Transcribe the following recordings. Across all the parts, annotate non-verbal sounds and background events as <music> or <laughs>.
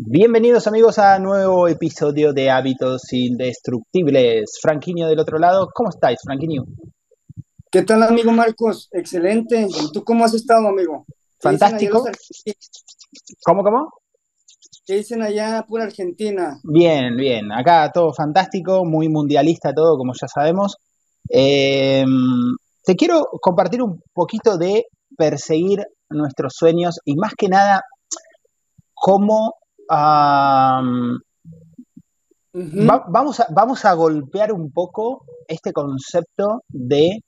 Bienvenidos amigos a nuevo episodio de Hábitos Indestructibles. Franquinho del otro lado, ¿cómo estáis, Franquinho? ¿Qué tal, amigo Marcos? Excelente. ¿Y tú cómo has estado, amigo? Fantástico. ¿Cómo, cómo? ¿Qué dicen allá por Argentina? Bien, bien. Acá todo fantástico, muy mundialista todo, como ya sabemos. Eh, te quiero compartir un poquito de perseguir nuestros sueños y más que nada cómo vamos, a, vamos a golpear un poco este concepto de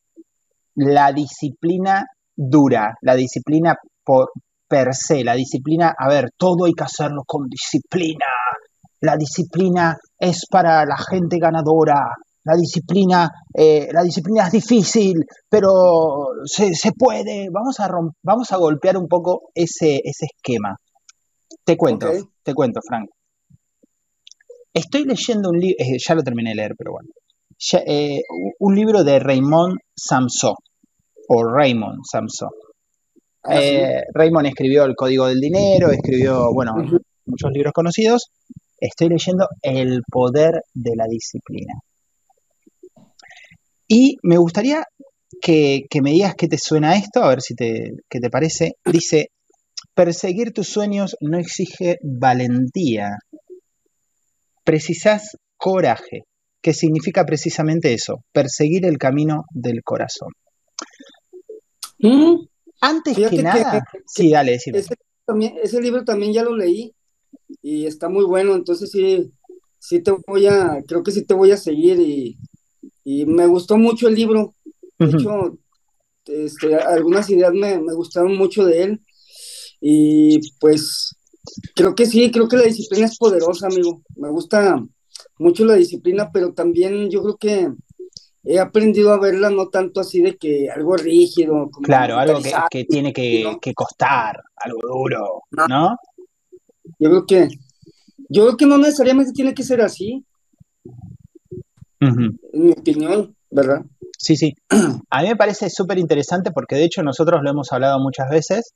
la disciplina dura, la disciplina por per se, la disciplina, a ver, todo hay que hacerlo con disciplina, la disciplina es para la gente ganadora, la disciplina, eh, la disciplina es difícil, pero se, puede. Vamos a, vamos a golpear un poco ese, ese esquema. Te cuento, te cuento, Frank. Estoy leyendo un libro, eh, ya lo terminé de leer, pero bueno. Eh, un libro de Raymond Samson, o Raymond Samson. Ah, Raymond escribió El Código del Dinero, escribió, bueno, muchos libros conocidos. Estoy leyendo El Poder de la Disciplina. Y me gustaría que, me digas qué te suena esto, a ver si te, qué te parece. Dice, perseguir tus sueños no exige valentía, precisas coraje, que significa precisamente eso, perseguir el camino del corazón. Mm. Antes que nada, sí, dale, ese, ese, libro también ya lo leí y está muy bueno, entonces sí, sí te voy a, creo que sí te voy a seguir y, y me gustó mucho el libro. De hecho, este, algunas ideas me, gustaron mucho de él. Y pues creo que sí, creo que la disciplina es poderosa, amigo. Me gusta mucho la disciplina, pero también yo creo que he aprendido a verla no tanto así de que algo rígido. claro, algo que, tiene que, costar, algo duro, ¿no? Yo creo que, yo creo que no necesariamente tiene que ser así en mi opinión, ¿verdad? Sí, sí. A mí me parece súper interesante porque de hecho nosotros lo hemos hablado muchas veces,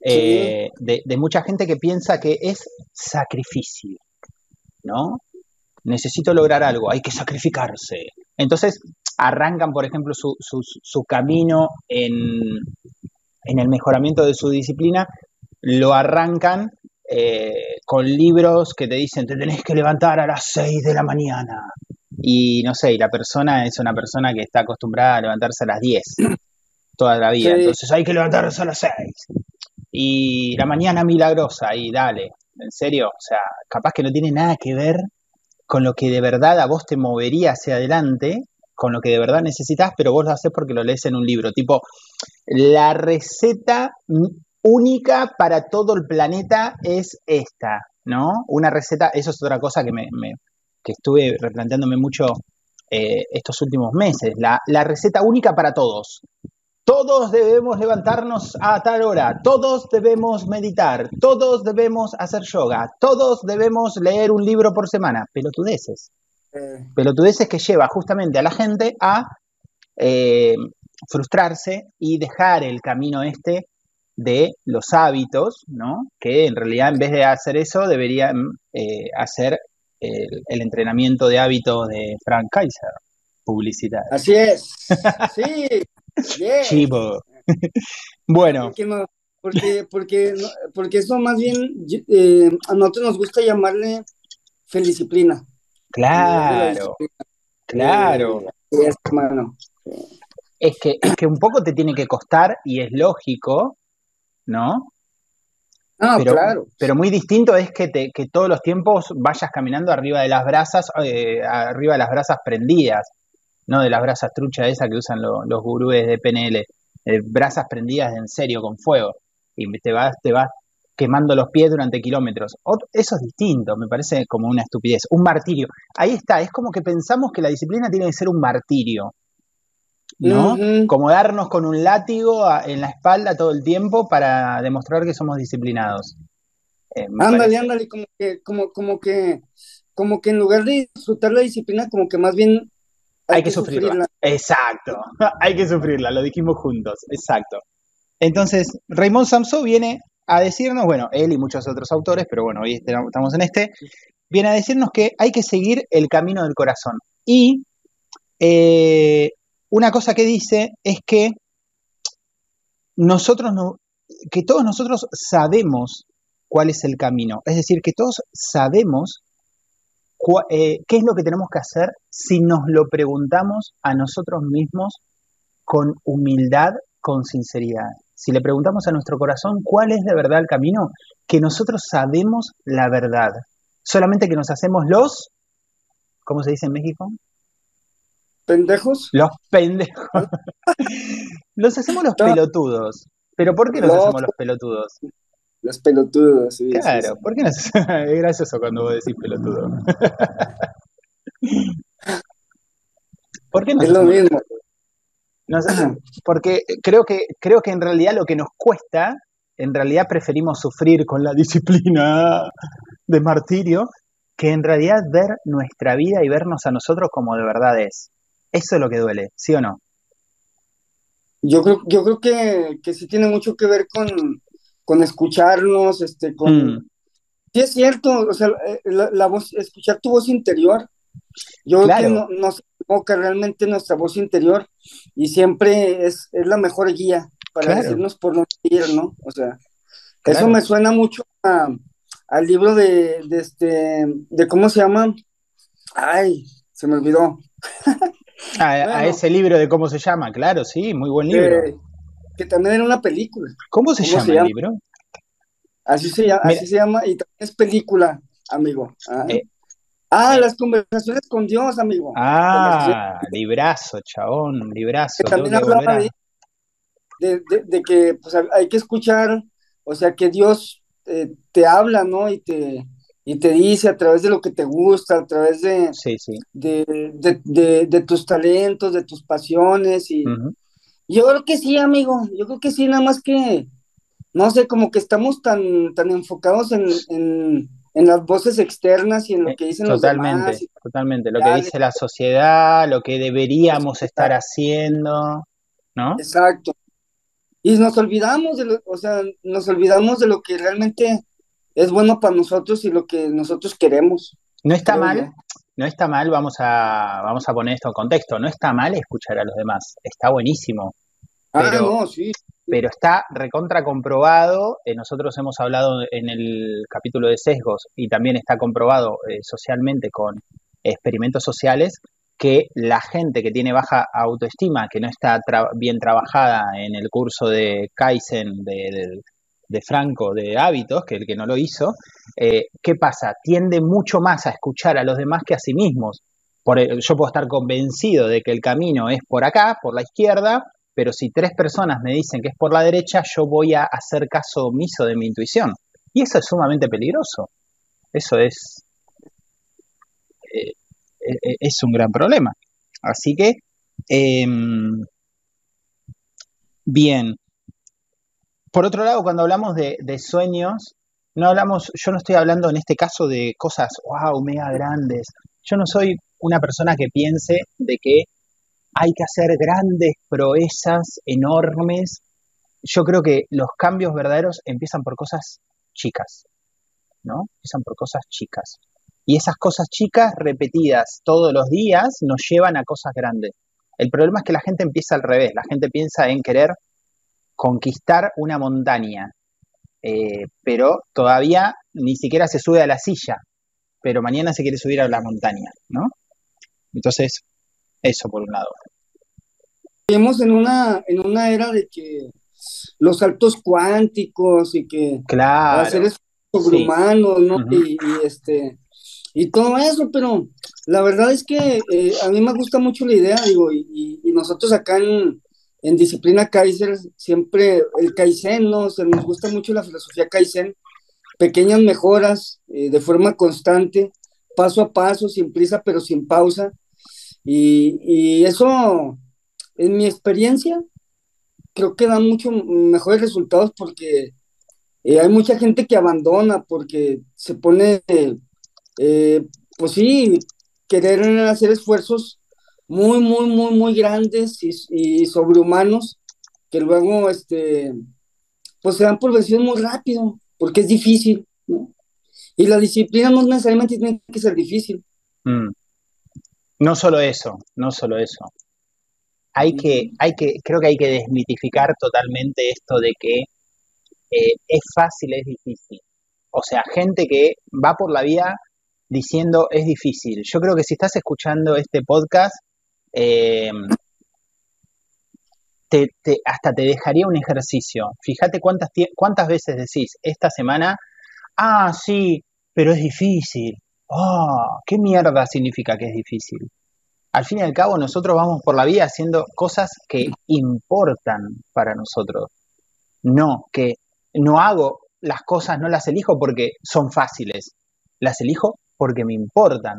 eh, de, mucha gente que piensa que es sacrificio, ¿no? Necesito lograr algo, hay que sacrificarse. Entonces arrancan, por ejemplo, su, su, camino en, en, el mejoramiento de su disciplina, lo arrancan eh, con libros que te dicen, te tenés que levantar a las 6 de la mañana, y no sé, y la persona es una persona que está acostumbrada a levantarse a las 10 toda la vida, entonces hay que levantarse a las 6. Y la mañana milagrosa, y dale, en serio, o sea, capaz que no tiene nada que ver con lo que de verdad a vos te movería hacia adelante, con lo que de verdad necesitas, pero vos lo haces porque lo lees en un libro, tipo, la receta única para todo el planeta es esta, ¿no? Una receta, eso es otra cosa que me, que estuve replanteándome mucho eh, estos últimos meses. La, receta única para todos. Todos debemos levantarnos a tal hora, todos debemos meditar, todos debemos hacer yoga, todos debemos leer un libro por semana. Pelotudeces. Eh. Pelotudeces que lleva justamente a la gente a eh, frustrarse y dejar el camino este de los hábitos, ¿no? Que en realidad en vez de hacer eso deberían hacer el, entrenamiento de hábitos de Frank Kaiser, publicidad. Así es. <laughs> Sí. Chivo. <laughs> bueno. Porque, porque, porque eso más bien eh, a nosotros nos gusta llamarle felicipline Claro. Claro. Eh, es que, es que un poco te tiene que costar y es lógico, ¿no? Ah, pero, claro. Pero muy distinto es que, te, que todos los tiempos vayas caminando arriba de las brasas, eh, arriba de las brasas prendidas, no de las brasas truchas esas que usan los gurúes de PNL, eh, brasas prendidas en serio, con fuego, y te vas, te vas quemando los pies durante kilómetros. eso es distinto, me parece como una estupidez, un martirio. Ahí está, es como que pensamos que la disciplina tiene que ser un martirio. ¿no? Como darnos con un látigo en la espalda todo el tiempo para demostrar que somos disciplinados. Eh, ándale, ándale, como que, como, como que, como que en lugar de disfrutar la disciplina, como que más bien hay, que, sufrirla. Exacto, <laughs> hay que sufrirla, lo dijimos juntos, exacto. Entonces, Raymond Samso viene a decirnos, bueno, él y muchos otros autores, pero bueno, hoy estamos en este, viene a decirnos que hay que seguir el camino del corazón. Y eh, una cosa que dice es que nosotros no, que todos nosotros sabemos cuál es el camino. Es decir, que todos sabemos eh, qué es lo que tenemos que hacer si nos lo preguntamos a nosotros mismos con humildad, con sinceridad. Si le preguntamos a nuestro corazón cuál es de verdad el camino, que nosotros sabemos la verdad. Solamente que nos hacemos los, ¿cómo se dice en México? ¿Pendejos? Los pendejos. <laughs> los hacemos los pelotudos. ¿Pero por qué nos hacemos los pelotudos? Los pelotudos, sí. Claro, ¿por qué nos <laughs> Es gracioso cuando vos decís pelotudo. <laughs> ¿Por qué no? Es lo mismo. porque creo que, creo que en realidad lo que nos cuesta, en realidad preferimos sufrir con la disciplina de martirio, que en realidad ver nuestra vida y vernos a nosotros como de verdad es. Eso es lo que duele, ¿sí o no? Yo creo, yo creo que, que sí tiene mucho que ver con, con escucharnos, este, con... Mm. Sí es cierto, o sea, eh, la, voz, escuchar tu voz interior, yo creo que no, nos enfoca realmente nuestra voz interior y siempre es, es la mejor guía para decirnos por no ir, ¿no? O sea, eso me suena mucho al libro de, de, este, de cómo se llama, ay, se me olvidó. <laughs> a, ese libro de cómo se llama, claro, sí, muy buen libro. Eh, que también era una película. ¿Cómo se, llama, el libro? Así se llama, así se llama, y también es película, amigo. Ah, eh, ah las conversaciones con Dios, amigo. Ah, librazo, chabón, librazo. Que también hablaba de, de, que pues, hay que escuchar, o sea, que Dios eh, te habla, ¿no? Y te, y te dice a través de lo que te gusta, a través de, sí, sí. de, de, tus talentos, de tus pasiones y, yo creo que sí, amigo, yo creo que sí, nada más que, no sé, como que estamos tan, tan enfocados en, en, las voces externas y en lo que dicen totalmente, los demás. Totalmente, lo que dice la sociedad, lo que deberíamos estar haciendo, ¿no? Exacto. Y nos olvidamos de lo, o sea, nos olvidamos de lo que realmente es bueno para nosotros y lo que nosotros queremos. No está mal, no está mal, vamos a, vamos a poner esto en contexto, no está mal escuchar a los demás, está buenísimo. Ah, pero, sí. pero está recontra comprobado, eh, nosotros hemos hablado en el capítulo de sesgos y también está comprobado eh, socialmente con experimentos sociales que la gente que tiene baja autoestima, que no está bien trabajada en el curso de Kaizen de, de Franco de hábitos, que el que no lo hizo, eh, ¿qué pasa? Tiende mucho más a escuchar a los demás que a sí mismos. Por, yo puedo estar convencido de que el camino es por acá, por la izquierda, pero si tres personas me dicen que es por la derecha, yo voy a hacer caso omiso de mi intuición. Y eso es sumamente peligroso. Eso es, eh, eh, es un gran problema. Así que, em, bien, por otro lado, cuando hablamos de, sueños, no hablamos, yo no estoy hablando en este caso de cosas, wow, mega grandes. Yo no soy una persona que piense de que hay que hacer grandes proezas enormes. Yo creo que los cambios verdaderos empiezan por cosas chicas, ¿no? Empiezan por cosas chicas. Y esas cosas chicas repetidas todos los días nos llevan a cosas grandes. El problema es que la gente empieza al revés. La gente piensa en querer conquistar una montaña, eh, pero todavía ni siquiera se sube a la silla, pero mañana se quiere subir a la montaña, ¿no? Entonces, eso por un lado. Vivimos en una, en una era de que los saltos cuánticos y que claro, seres sobrehumanos, ¿no? y, este y todo eso, pero la verdad es que eh, a mí me gusta mucho la idea, digo, y, y nosotros acá en, en disciplina Kaiser siempre el Kaizen, ¿no? O nos gusta mucho la filosofía Kaizen, pequeñas mejoras eh, de forma constante, paso a paso, sin prisa pero sin pausa. Y, eso, en mi experiencia, creo que da mucho mejores resultados porque eh, hay mucha gente que abandona porque se pone, eh, pues sí, querer hacer esfuerzos muy, muy, muy, muy grandes y, sobrehumanos que luego, este, pues se dan por vencidos muy rápido, porque es difícil, ¿no? Y la disciplina no necesariamente tiene que ser difícil. Mm. No solo eso, no solo eso. Hay que, hay que, creo que hay que desmitificar totalmente esto de que eh, es fácil, es difícil. O sea, gente que va por la vida diciendo es difícil. Yo creo que si estás escuchando este podcast, eh, hasta te dejaría un ejercicio. Fíjate cuántas, cuántas veces decís esta semana, ah, sí, pero es difícil. Ah, ¿qué mierda significa que es difícil? Al fin y al cabo, nosotros vamos por la vida haciendo cosas que importan para nosotros. No, que no hago las cosas, no las elijo porque son fáciles. Las elijo porque me importan,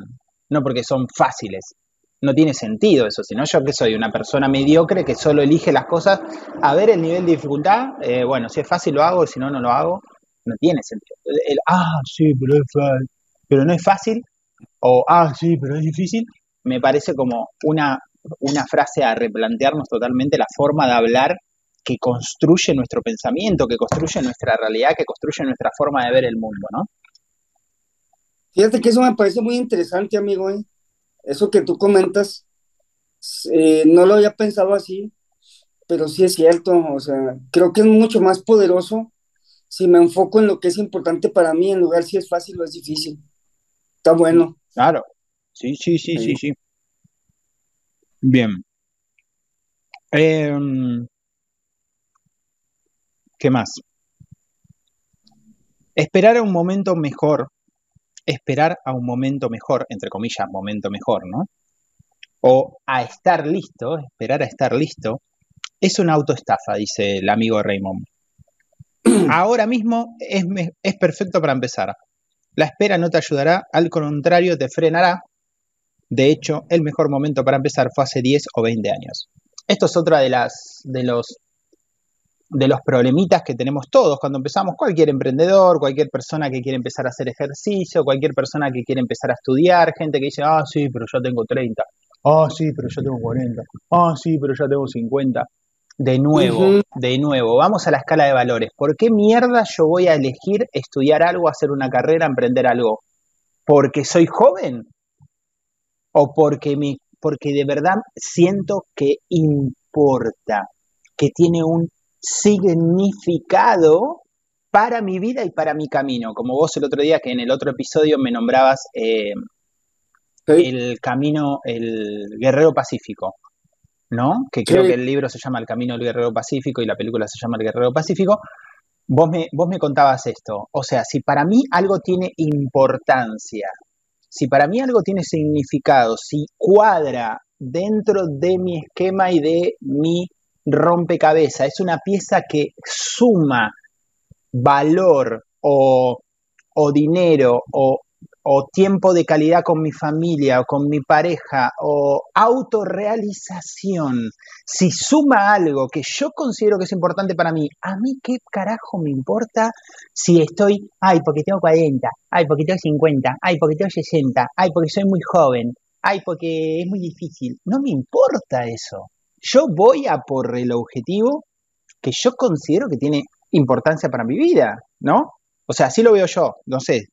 no porque son fáciles no tiene sentido eso, sino yo que soy una persona mediocre que solo elige las cosas a ver el nivel de dificultad, eh, bueno, si es fácil lo hago, si no, no lo hago, no tiene sentido. El, ah, sí, pero es fácil, pero no es fácil, o ah, sí, pero es difícil, me parece como una, una frase a replantearnos totalmente la forma de hablar que construye nuestro pensamiento, que construye nuestra realidad, que construye nuestra forma de ver el mundo, ¿no? Fíjate que eso me parece muy interesante, amigo, ¿eh? Eso que tú comentas, eh, no lo había pensado así, pero sí es cierto, o sea, creo que es mucho más poderoso si me enfoco en lo que es importante para mí, en lugar si es fácil o es difícil. Está bueno. Claro, sí, sí, sí, sí, sí. Bien. Em, ¿Qué más? Esperar a un momento mejor esperar a un momento mejor, entre comillas, momento mejor, ¿no? O a estar listo, esperar a estar listo, es una autoestafa, dice el amigo Raymond. <clears throat> Ahora mismo es, es perfecto para empezar. La espera no te ayudará, al contrario, te frenará. De hecho, el mejor momento para empezar fue hace 10 o 20 años. Esto es otra de las de los de los problemitas que tenemos todos cuando empezamos, cualquier emprendedor, cualquier persona que quiere empezar a hacer ejercicio, cualquier persona que quiere empezar a estudiar, gente que dice, ah, sí, pero yo tengo 30, ah, sí, pero yo tengo 40, ah, sí, pero yo tengo 50. De nuevo, de nuevo, vamos a la escala de valores. ¿Por qué mierda yo voy a elegir estudiar algo, hacer una carrera, emprender algo? ¿Porque soy joven? ¿O porque, me, porque de verdad siento que importa, que tiene un significado para mi vida y para mi camino. Como vos el otro día que en el otro episodio me nombrabas eh, el camino, el guerrero pacífico, ¿no? Que creo que el libro se llama El camino del guerrero pacífico y la película se llama El guerrero pacífico. Vos me, vos me contabas esto. O sea, si para mí algo tiene importancia, si para mí algo tiene significado, si cuadra dentro de mi esquema y de mi rompecabezas, es una pieza que suma valor o, dinero o, o, tiempo de calidad con mi familia o con mi pareja o autorrealización, si suma algo que yo considero que es importante para mí, a mí qué carajo me importa si estoy, ay, porque tengo 40, ay, porque tengo 50, ay, porque tengo 60, ay, porque soy muy joven, ay, porque es muy difícil. No me importa eso. Yo voy a por el objetivo que yo considero que tiene importancia para mi vida, ¿no? O sea, así lo veo yo, no sé.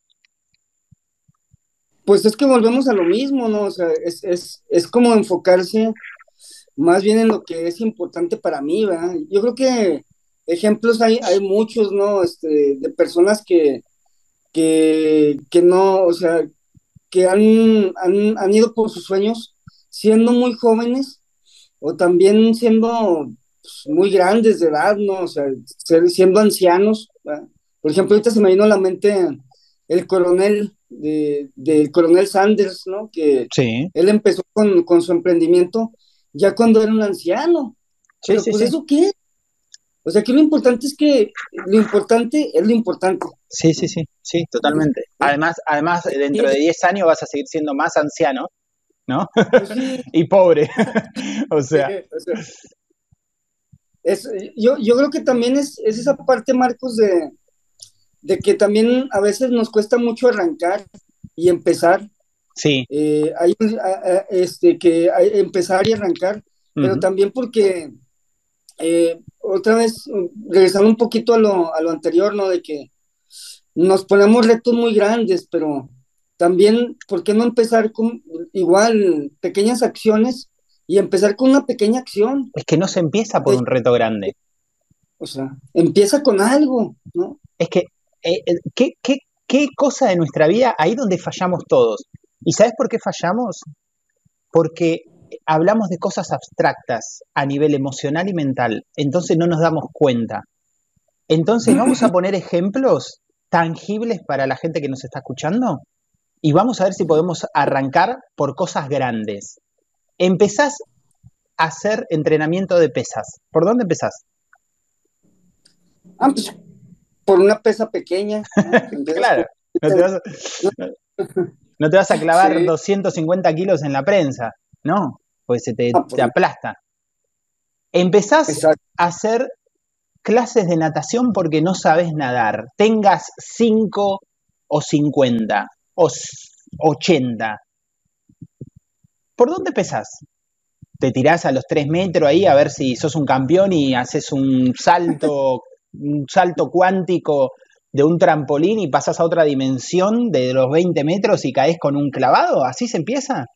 Pues es que volvemos a lo mismo, ¿no? O sea, es, como enfocarse más bien en lo que es importante para mí, ¿verdad? Yo creo que ejemplos hay, hay muchos, ¿no? Este, de personas que, que, no, o sea, que han, han, han ido por sus sueños siendo muy jóvenes o también siendo pues, muy grandes de edad, ¿no? O sea, siendo ancianos. Por ejemplo, ahorita se me vino a la mente el coronel de, del coronel Sanders, ¿no? Que él empezó con, su emprendimiento ya cuando era un anciano. Pero pues eso qué? O sea, que lo importante es que lo importante es lo importante. Sí, sí, sí, sí, totalmente. Además, además dentro de 10 años vas a seguir siendo más anciano ¿no? Pues <laughs> y pobre. <laughs> o sea. Es, yo, yo creo que también es, esa parte, Marcos, de, de, que también a veces nos cuesta mucho arrancar y empezar. Sí. Eh, hay, este, que hay, empezar y arrancar, pero también porque, eh, otra vez, regresando un poquito a lo, a lo anterior, ¿no? De que nos ponemos retos muy grandes, pero también, ¿por qué no empezar con igual pequeñas acciones y empezar con una pequeña acción? Es que no se empieza por un reto grande. O sea, empieza con algo, ¿no? Es que, eh, eh, ¿qué, qué, qué cosa de nuestra vida ahí donde fallamos todos? ¿Y sabes por qué fallamos? Porque hablamos de cosas abstractas a nivel emocional y mental, entonces no nos damos cuenta. Entonces vamos a <clears throat> poner ejemplos tangibles para la gente que nos está escuchando y vamos a ver si podemos arrancar por cosas grandes. Empezás a hacer entrenamiento de pesas. ¿Por dónde empezás? Ah, pues, por una pesa pequeña. <laughs> claro. No te, vas a, <laughs> clavar 250 kilos en la prensa. No, pues se te, ah, aplasta. Empezás a hacer clases de natación porque no sabes nadar. Tengas 5 o 50 o 80. ¿Por dónde empezás? Te tirás a los 3 metros ahí a ver si sos un campeón y haces un salto, un salto cuántico de un trampolín y pasas a otra dimensión de los 20 metros y caes con un clavado. ¿Así se empieza?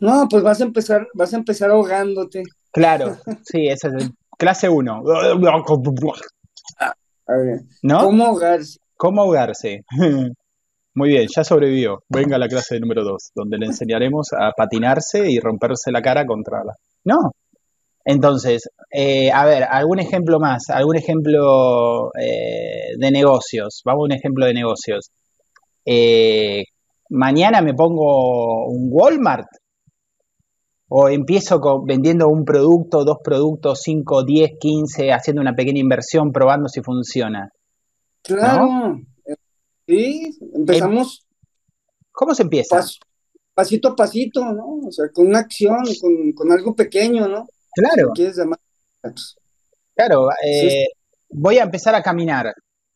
No, pues vas a empezar, vas a empezar ahogándote. Claro, <laughs> sí, esa es clase 1. ¿No? ¿Cómo ahogarse? ¿Cómo ahogarse? <laughs> Muy bien, ya sobrevivió. Venga a la clase número 2, donde le enseñaremos a patinarse y romperse la cara contra la... No. Entonces, eh, a ver, algún ejemplo más, algún ejemplo eh, de negocios. Vamos a un ejemplo de negocios. Eh, mañana me pongo un Walmart o empiezo vendiendo un producto, dos productos, cinco, diez, quince, haciendo una pequeña inversión, probando si funciona. Claro. Sí, empezamos. ¿Cómo se empieza? pasito a pasito, ¿no? O sea, con una acción, con, algo pequeño, ¿no? Claro. Claro, eh, voy a empezar a caminar.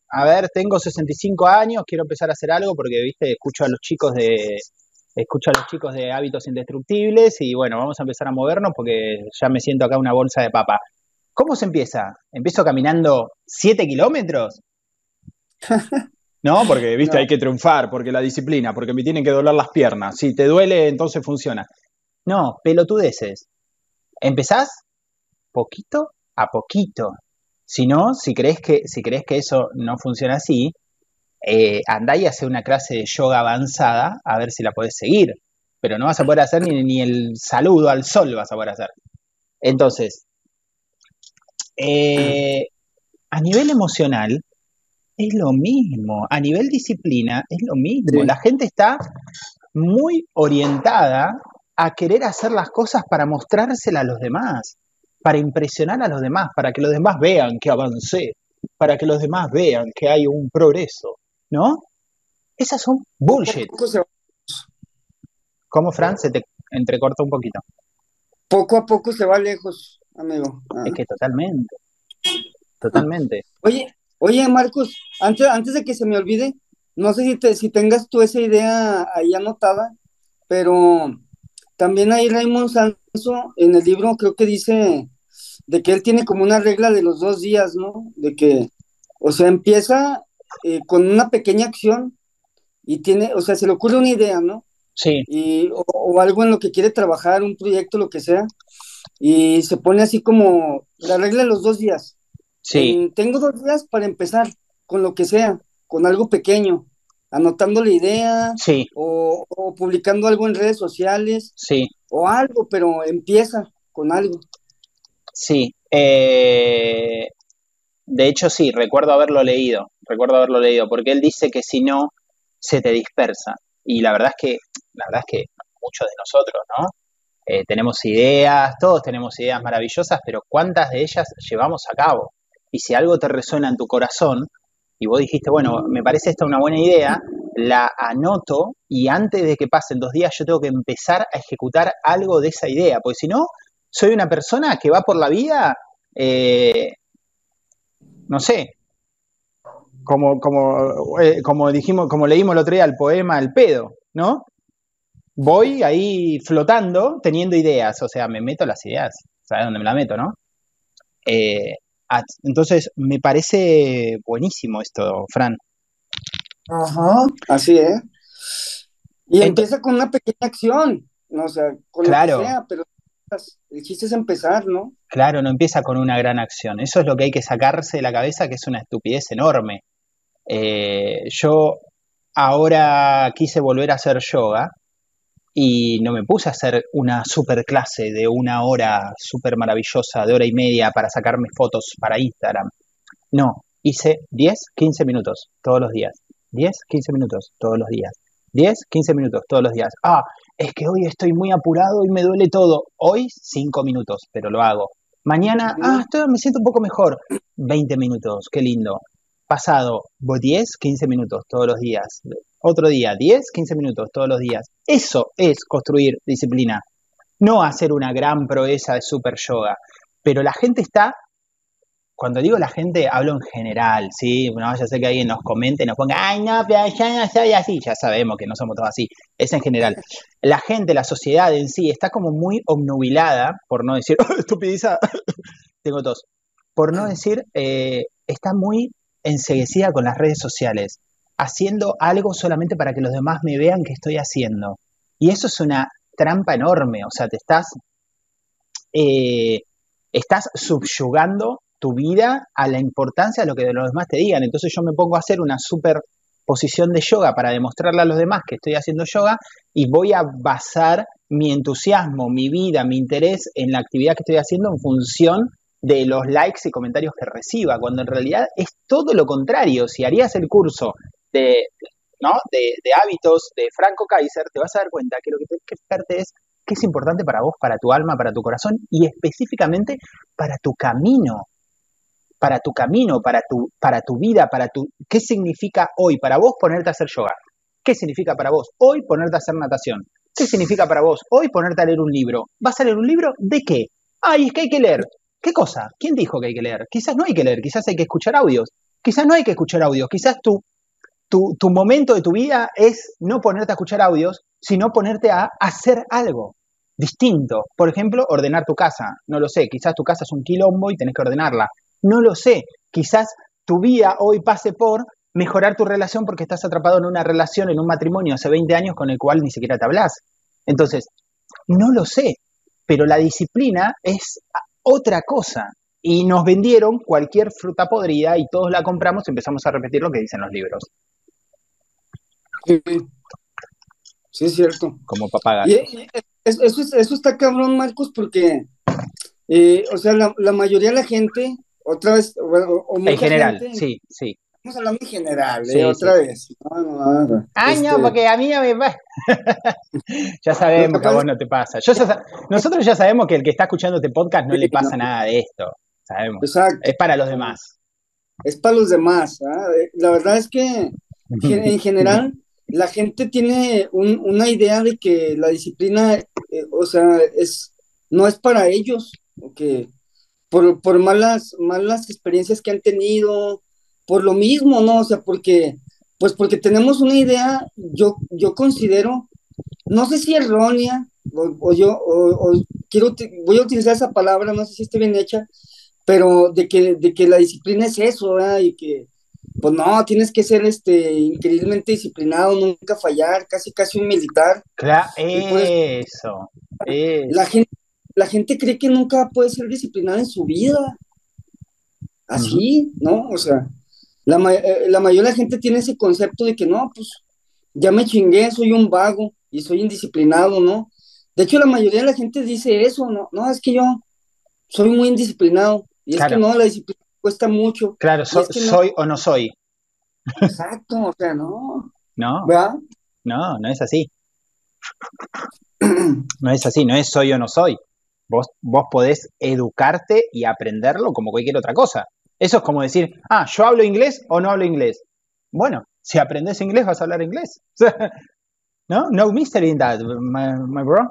A ver, tengo 65 años, quiero empezar a hacer algo porque, viste, escucho a los chicos de, escucho a los chicos de hábitos indestructibles y bueno, vamos a empezar a movernos porque ya me siento acá una bolsa de papa. ¿Cómo se empieza? ¿Empiezo caminando 7 kilómetros? <laughs> No, porque, viste, hay que triunfar, porque la disciplina, porque me tienen que doler las piernas. Si te duele, entonces funciona. No, pelotudeces. Empezás poquito a poquito. Si no, si crees que, si crees que eso no funciona así, eh, andá y hace una clase de yoga avanzada a ver si la podés seguir. Pero no vas a poder hacer ni, ni el saludo al sol vas a poder hacer. Entonces, eh, a nivel emocional, es lo mismo. A nivel disciplina, es lo mismo. La gente está muy orientada a querer hacer las cosas para mostrárselas a los demás, para impresionar a los demás, para que los demás vean que avancé, para que los demás vean que hay un progreso. ¿no? Esas son bullshit. ¿Cómo, Fran? Se te entrecorta un poquito. Poco a poco se va lejos, amigo. Es que totalmente. Totalmente. Oye, oye, Marcos, antes, antes de que se me olvide, no sé si, te, si tengas tú esa idea ahí anotada, pero también ahí Raymond Sanso en el libro creo que dice de que él tiene como una regla de los dos días, ¿no? De que, o sea, empieza eh, con una pequeña acción y tiene, o sea, se le ocurre una idea, ¿no? Sí. Y, o, algo en lo que quiere trabajar, un proyecto, lo que sea, y se pone así como la regla de los dos días. Sí. tengo dos días para empezar con lo que sea, con algo pequeño, anotando la idea, sí. o, o publicando algo en redes sociales, sí. o algo, pero empieza con algo. Sí, eh, de hecho, sí, recuerdo haberlo leído, recuerdo haberlo leído, porque él dice que si no, se te dispersa. Y la verdad es que, la verdad es que muchos de nosotros, ¿no? Eh, tenemos ideas, todos tenemos ideas maravillosas, pero ¿cuántas de ellas llevamos a cabo? Y si algo te resuena en tu corazón y vos dijiste, bueno, me parece esta una buena idea, la anoto y antes de que pasen dos días yo tengo que empezar a ejecutar algo de esa idea, porque si no, soy una persona que va por la vida eh, no sé, como, como, eh, como dijimos, como leímos el otro día el poema El pedo, ¿no? Voy ahí flotando, teniendo ideas, o sea, me meto las ideas, ¿sabes dónde me la meto, no? Eh, entonces, me parece buenísimo esto, Fran. Ajá, así es. Y empieza con una pequeña acción, ¿no? o sea, con claro. lo que sea, pero el chiste es empezar, ¿no? Claro, no empieza con una gran acción. Eso es lo que hay que sacarse de la cabeza, que es una estupidez enorme. Eh, yo ahora quise volver a hacer yoga y no me puse a hacer una super clase de una hora súper maravillosa, de hora y media para sacarme fotos para Instagram. No, hice 10, 15 minutos todos los días. 10, 15 minutos todos los días. 10, 15 minutos todos los días. Ah, es que hoy estoy muy apurado y me duele todo. Hoy 5 minutos, pero lo hago. Mañana, ah, estoy, me siento un poco mejor. 20 minutos, qué lindo. Pasado, 10, 15 minutos todos los días. Otro día, 10, 15 minutos todos los días. Eso es construir disciplina. No hacer una gran proeza de super yoga. Pero la gente está cuando digo la gente, hablo en general, ¿sí? Bueno, ya sé que alguien nos comente nos ponga, ay, no, ya no así. Ya sabemos que no somos todos así. Es en general. La gente, la sociedad en sí, está como muy obnubilada, por no decir, <laughs> oh, estupidiza, <laughs> tengo tos, por no decir, eh, está muy enseguecida con las redes sociales, haciendo algo solamente para que los demás me vean que estoy haciendo. Y eso es una trampa enorme, o sea, te estás, eh, estás subyugando tu vida a la importancia de lo que los demás te digan. Entonces yo me pongo a hacer una super posición de yoga para demostrarle a los demás que estoy haciendo yoga y voy a basar mi entusiasmo, mi vida, mi interés en la actividad que estoy haciendo en función de los likes y comentarios que reciba, cuando en realidad es todo lo contrario. Si harías el curso de, ¿no? de, hábitos de Franco Kaiser, te vas a dar cuenta que lo que tienes que fijarte es qué es importante para vos, para tu alma, para tu corazón y específicamente para tu camino para tu camino, para tu, para tu vida, para tu... ¿Qué significa hoy para vos ponerte a hacer yoga? ¿Qué significa para vos hoy ponerte a hacer natación? ¿Qué significa para vos hoy ponerte a leer un libro? ¿Vas a leer un libro de qué? Ay, es que hay que leer. ¿Qué cosa? ¿Quién dijo que hay que leer? Quizás no hay que leer, quizás hay que escuchar audios. Quizás no hay que escuchar audios, quizás tu, tu, momento de tu vida es no ponerte a escuchar audios, sino ponerte a hacer algo distinto. Por ejemplo, ordenar tu casa. No lo sé, quizás tu casa es un quilombo y tenés que ordenarla. No lo sé. Quizás tu vida hoy pase por mejorar tu relación porque estás atrapado en una relación, en un matrimonio hace 20 años con el cual ni siquiera te hablas. Entonces, no lo sé, pero la disciplina es otra cosa. Y nos vendieron cualquier fruta podrida y todos la compramos y empezamos a repetir lo que dicen los libros. Sí, es cierto. Como papá. eso, eso, está cabrón, Marcos, porque, eh, o sea, la, mayoría de la gente otra vez, o, en general, sí, sí. Estamos hablando en general, ¿eh? otra vez. No, Ah, no, este porque a mí no me pasa. <laughs> ya sabemos que a vos no te pasa. nosotros ya sabemos que el que está escuchando este podcast no le pasa nada de esto. Sabemos. Exacto. Es para los demás. Es para los demás. ¿ah? La verdad es que <laughs> en general la gente tiene una idea de que la disciplina, eh, o sea, es no es para ellos, que por, por malas, malas experiencias que han tenido, por lo mismo, ¿no? O sea, porque, pues porque tenemos una idea, yo, yo considero, no sé si errónea, o, yo, o, quiero, voy a utilizar esa palabra, no sé si esté bien hecha, pero de que, de que la disciplina es eso, ¿verdad? Y que, pues no, tienes que ser este increíblemente disciplinado, nunca fallar, casi casi un militar. Claro, eso. La gente la gente cree que nunca puede ser disciplinada en su vida. Así, ¿no? O sea, la, eh, la mayoría de la gente tiene ese concepto de que no, pues ya me chingué, soy un vago y soy indisciplinado, ¿no? De hecho, la mayoría de la gente dice eso, ¿no? No, es que yo soy muy indisciplinado. Y es que no, la disciplina cuesta mucho. Claro, soy o no soy. Exacto, o sea, no. No. ¿Verdad? No, no es así. No es así, no es soy o no soy. Vos, vos podés educarte y aprenderlo como cualquier otra cosa. Eso es como decir, ah, yo hablo inglés o no hablo inglés. Bueno, si aprendes inglés vas a hablar inglés. <laughs> ¿No? No mystery in that, my, bro.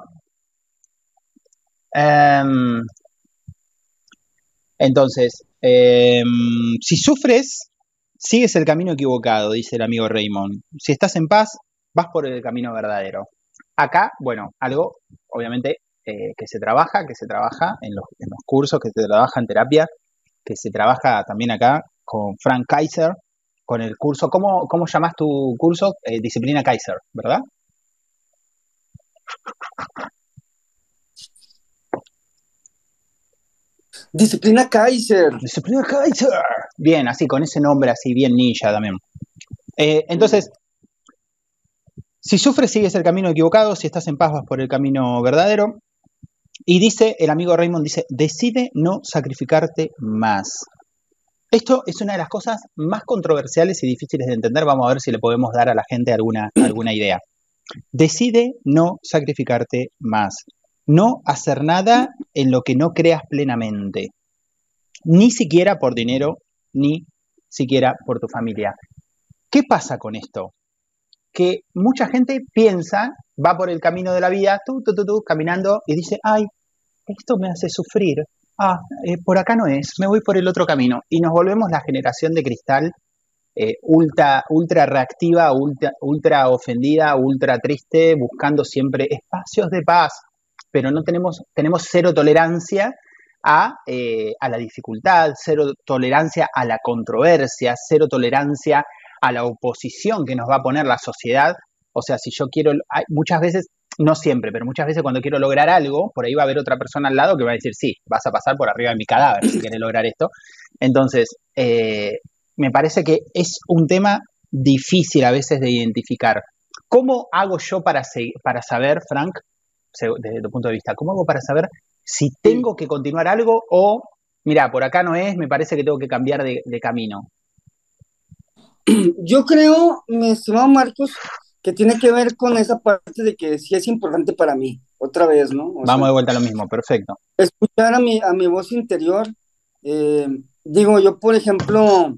Em, entonces, em, si sufres, sigues el camino equivocado, dice el amigo Raymond. Si estás en paz, vas por el camino verdadero. Acá, bueno, algo obviamente eh, que se trabaja, que se trabaja en los, cursos, que se trabaja en terapia, que se trabaja también acá con Frank Kaiser, con el curso, ¿cómo, cómo llamas tu curso? Eh, Disciplina Kaiser, ¿verdad? Disciplina Kaiser. Disciplina Kaiser. Bien, así, con ese nombre así, bien ninja también. Eh, entonces, si sufres, sigues el camino equivocado, si estás en paz, vas por el camino verdadero. Y dice, el amigo Raymond dice, decide no sacrificarte más. Esto es una de las cosas más controversiales y difíciles de entender. Vamos a ver si le podemos dar a la gente alguna, alguna idea. Decide no sacrificarte más. No hacer nada en lo que no creas plenamente. Ni siquiera por dinero, ni siquiera por tu familia. ¿Qué pasa con esto? Que mucha gente piensa, va por el camino de la vida, tú, tú, tú, tú, caminando y dice, ay, esto me hace sufrir. Ah, eh, por acá no es, me voy por el otro camino. Y nos volvemos la generación de cristal eh, ultra, ultra reactiva, ultra, ultra ofendida, ultra triste, buscando siempre espacios de paz, pero no tenemos, tenemos cero tolerancia a, eh, a, la dificultad, cero tolerancia a la controversia, cero tolerancia a la oposición que nos va a poner la sociedad. O sea, si yo quiero, muchas veces, no siempre, pero muchas veces cuando quiero lograr algo, por ahí va a haber otra persona al lado que va a decir, sí, vas a pasar por arriba de mi cadáver si quieres lograr esto. Entonces, eh, me parece que es un tema difícil a veces de identificar. ¿Cómo hago yo para, para saber, Frank, desde tu punto de vista? ¿Cómo hago para saber si tengo que continuar algo o, mira, por acá no es, me parece que tengo que cambiar de, de camino? Yo creo, mi estimado Marcos, que tiene que ver con esa parte de que sí es importante para mí, otra vez, ¿no? O Vamos sea, de vuelta a lo mismo, perfecto. Escuchar a mi, a mi voz interior. Eh, digo, yo, por ejemplo,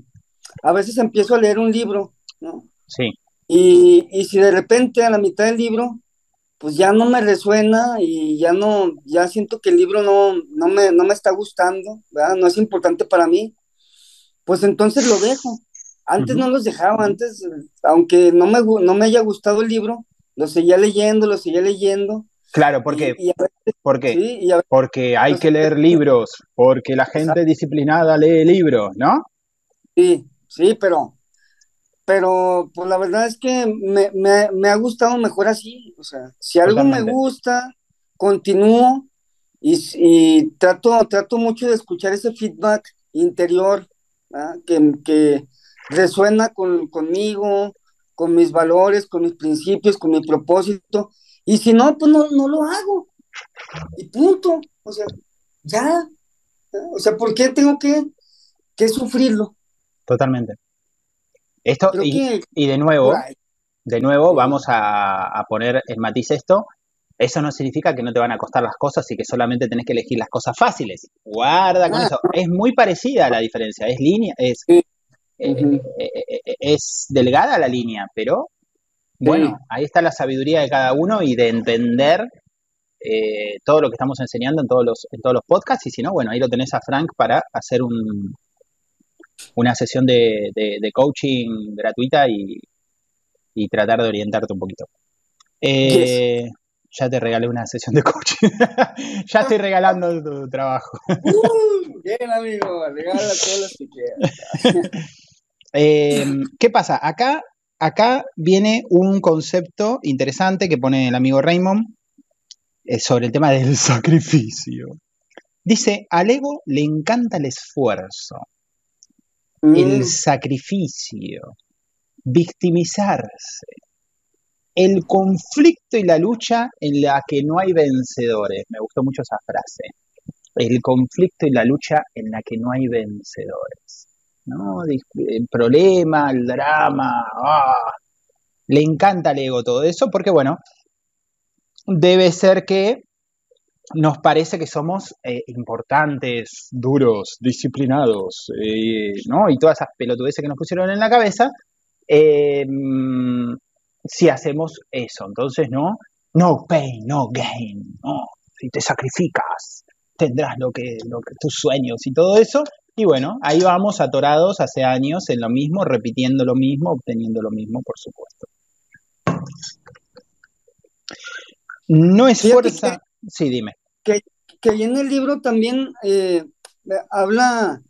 a veces empiezo a leer un libro, ¿no? Sí. Y, y si de repente a la mitad del libro pues ya no me resuena y ya no, ya siento que el libro no, no, me, no me está gustando, ¿verdad? No es importante para mí, pues entonces lo dejo. Antes no los dejaba, antes, aunque no me, no me haya gustado el libro, lo seguía leyendo, lo seguía leyendo. Claro, ¿por qué? ¿Por qué? porque hay que leer <laughs> libros, porque la gente disciplinada lee libros, ¿no? Sí, sí, pero pero pues la verdad es que me, me, me, ha gustado mejor así, o sea, si algo me gusta, continúo y, y, trato, trato mucho de escuchar ese feedback interior que, que, resuena con, conmigo, con mis valores, con mis principios, con mi propósito, y si no, pues no, no lo hago, y punto, o sea, ya, o sea, ¿por qué tengo que, que sufrirlo? Totalmente. Esto, y, y, de nuevo, de nuevo, vamos a, a, poner en matiz esto. Eso no significa que no te van a costar las cosas y que solamente tenés que elegir las cosas fáciles. Guarda con eso. Es muy parecida la diferencia. Es línea, es, eh, eh, eh, es delgada la línea, pero bueno, ahí está la sabiduría de cada uno y de entender todo lo que estamos enseñando en todos los, en todos los podcasts. Y si no, bueno, ahí lo tenés a Frank para hacer un, una sesión de, de, coaching gratuita y, y, tratar de orientarte un poquito. Eh, Ya te regalé una sesión de coaching. <laughs> ya estoy regalando tu trabajo. Uh, bien, amigo, regala todo lo que quieras. <laughs> eh, ¿Qué pasa? Acá, acá viene un concepto interesante que pone el amigo Raymond eh, sobre el tema del <laughs> sacrificio. Dice, al ego le encanta el esfuerzo el mm. sacrificio, victimizarse, el conflicto y la lucha en la que no hay vencedores. Me gustó mucho esa frase. El conflicto y la lucha en la que no hay vencedores. ¿no? El problema, el drama. ¡ah! Le encanta al ego todo eso porque, bueno, debe ser que nos parece que somos eh, importantes, duros, disciplinados, eh, ¿no? Y todas esas pelotudeces que nos pusieron en la cabeza, eh, si hacemos eso. Entonces, ¿no? No pain, no gain, ¿no? Si te sacrificas, tendrás lo que, lo que tus sueños y todo eso. Y bueno, ahí vamos atorados hace años en lo mismo, repitiendo lo mismo, obteniendo lo mismo, por supuesto. No es fuerza. Sí, dime. Que, que en el libro también eh, habla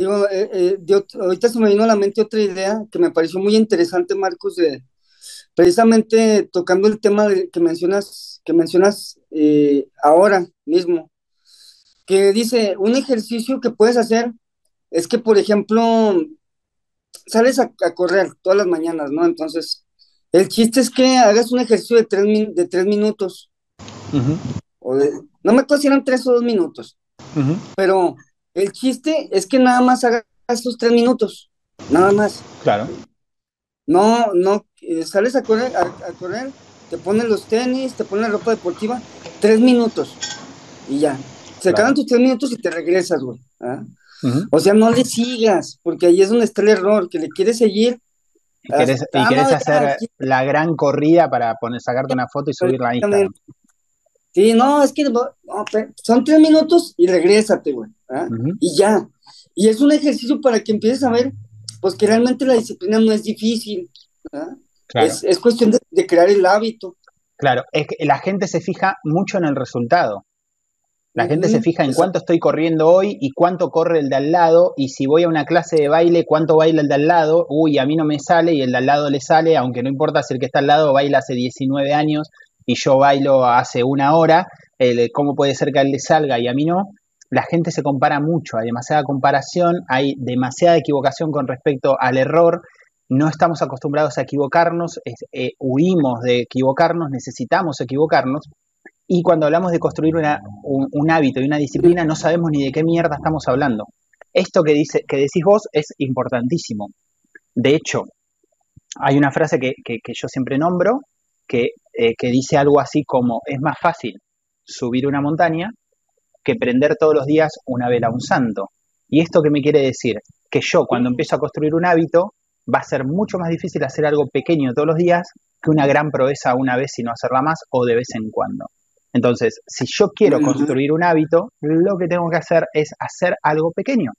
Digo, eh, eh, ahorita se me vino a la mente otra idea que me pareció muy interesante, Marcos, de precisamente tocando el tema de, que mencionas, que mencionas eh, ahora mismo, que dice, un ejercicio que puedes hacer es que, por ejemplo, sales a, correr todas las mañanas, ¿no? Entonces, el chiste es que hagas un ejercicio de tres, de tres minutos. No me acuerdo si eran tres o dos minutos, pero el chiste es que nada más hagas esos tres minutos, nada más. Claro. No, no, eh, sales a correr, a, correr, te pones los tenis, te pones la ropa deportiva, tres minutos y ya. Se acaban tus tres minutos y te regresas, güey. ¿ah? O sea, no le sigas, porque ahí es donde está el error, que le quieres seguir. Y quieres, hacer la gran corrida para poner, sacarte una foto y subirla a Instagram. Sí, no, es que son tres minutos y regrésate, güey. Y ya. Y es un ejercicio para que empieces a ver, pues que realmente la disciplina no es difícil. ¿ah? Es, cuestión de, crear el hábito. Claro, es que la gente se fija mucho en el resultado. La gente se fija en cuánto estoy corriendo hoy y cuánto corre el de al lado, y si voy a una clase de baile, cuánto baila el de al lado, uy, a mí no me sale y el de al lado le sale, aunque no importa si el que está al lado baila hace 19 años y yo bailo hace una hora, cómo puede ser que a él le salga y a mí no. La gente se compara mucho, hay demasiada comparación, hay demasiada equivocación con respecto al error, no estamos acostumbrados a equivocarnos, eh, huimos de equivocarnos, necesitamos equivocarnos, y cuando hablamos de construir un, hábito y una disciplina, no sabemos ni de qué mierda estamos hablando. Esto que, dice, que decís vos es importantísimo. De hecho, hay una frase que, yo siempre nombro que, eh, que dice algo así como, es más fácil subir una montaña que prender todos los días una vela a un santo. ¿Y esto qué me quiere decir? Que yo cuando empiezo a construir un hábito, va a ser mucho más difícil hacer algo pequeño todos los días que una gran proeza una vez y no hacerla más o de vez en cuando. Entonces, si yo quiero construir un hábito, lo que tengo que hacer es hacer algo pequeño.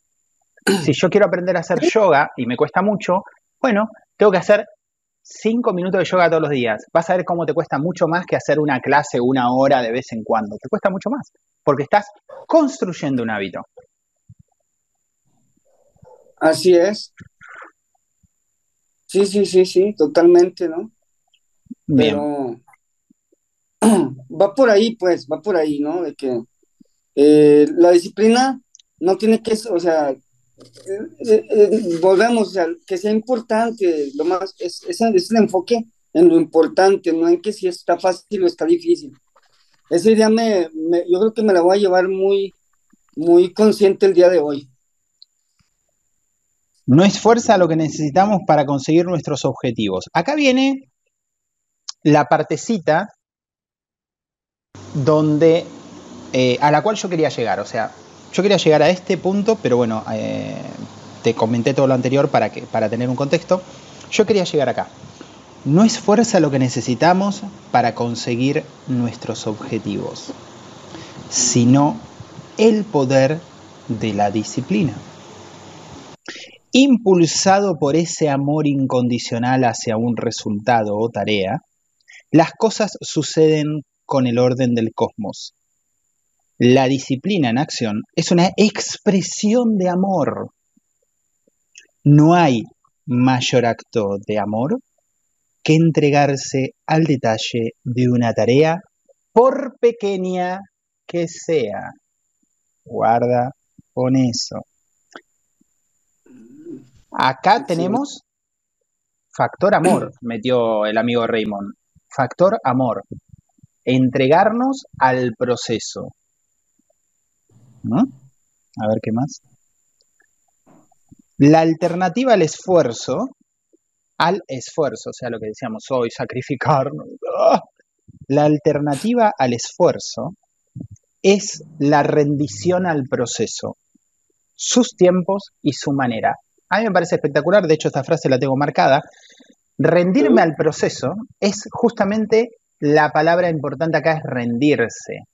Si yo quiero aprender a hacer yoga y me cuesta mucho, bueno, tengo que hacer cinco minutos de yoga todos los días. Vas a ver cómo te cuesta mucho más que hacer una clase una hora de vez en cuando. Te cuesta mucho más, porque estás construyendo un hábito. Así es. Sí, sí, sí, sí, totalmente, ¿no? Pero <clears throat> va por ahí, pues, va por ahí, ¿no? De que eh, la disciplina no tiene que, o sea, eh, eh, volvemos, o sea, que sea importante, lo más, es, es, el enfoque en lo importante, no en que si está fácil o está difícil. Esa idea me, yo creo que me la voy a llevar muy, muy consciente el día de hoy. No es fuerza lo que necesitamos para conseguir nuestros objetivos. Acá viene la partecita donde, eh, a la cual yo quería llegar. O sea, yo quería llegar a este punto, pero bueno, eh, te comenté todo lo anterior para, que, para tener un contexto. Yo quería llegar acá. No es fuerza lo que necesitamos para conseguir nuestros objetivos, sino el poder de la disciplina. Impulsado por ese amor incondicional hacia un resultado o tarea, las cosas suceden con el orden del cosmos. La disciplina en acción es una expresión de amor. No hay mayor acto de amor que entregarse al detalle de una tarea, por pequeña que sea. Guarda con eso. Acá tenemos factor amor, <clears throat> metió el amigo Raymond. Factor amor entregarnos al proceso. ¿No? A ver qué más. La alternativa al esfuerzo, al esfuerzo, o sea, lo que decíamos hoy, sacrificarnos. ¡ah! La alternativa al esfuerzo es la rendición al proceso, sus tiempos y su manera. A mí me parece espectacular, de hecho esta frase la tengo marcada. Rendirme al proceso es justamente la palabra importante acá es rendirse.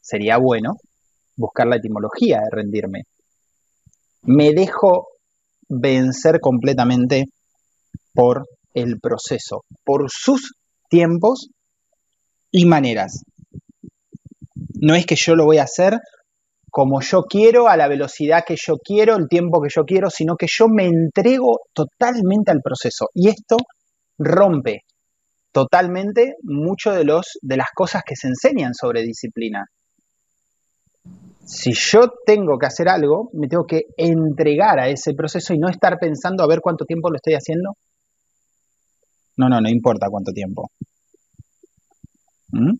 Sería bueno buscar la etimología de rendirme. Me dejo vencer completamente por el proceso, por sus tiempos y maneras. No es que yo lo voy a hacer como yo quiero, a la velocidad que yo quiero, el tiempo que yo quiero, sino que yo me entrego totalmente al proceso. Y esto rompe totalmente mucho de, de las cosas que se enseñan sobre disciplina. Si yo tengo que hacer algo, me tengo que entregar a ese proceso y no estar pensando a ver cuánto tiempo lo estoy haciendo. No, no, no importa cuánto tiempo. ¿Mm?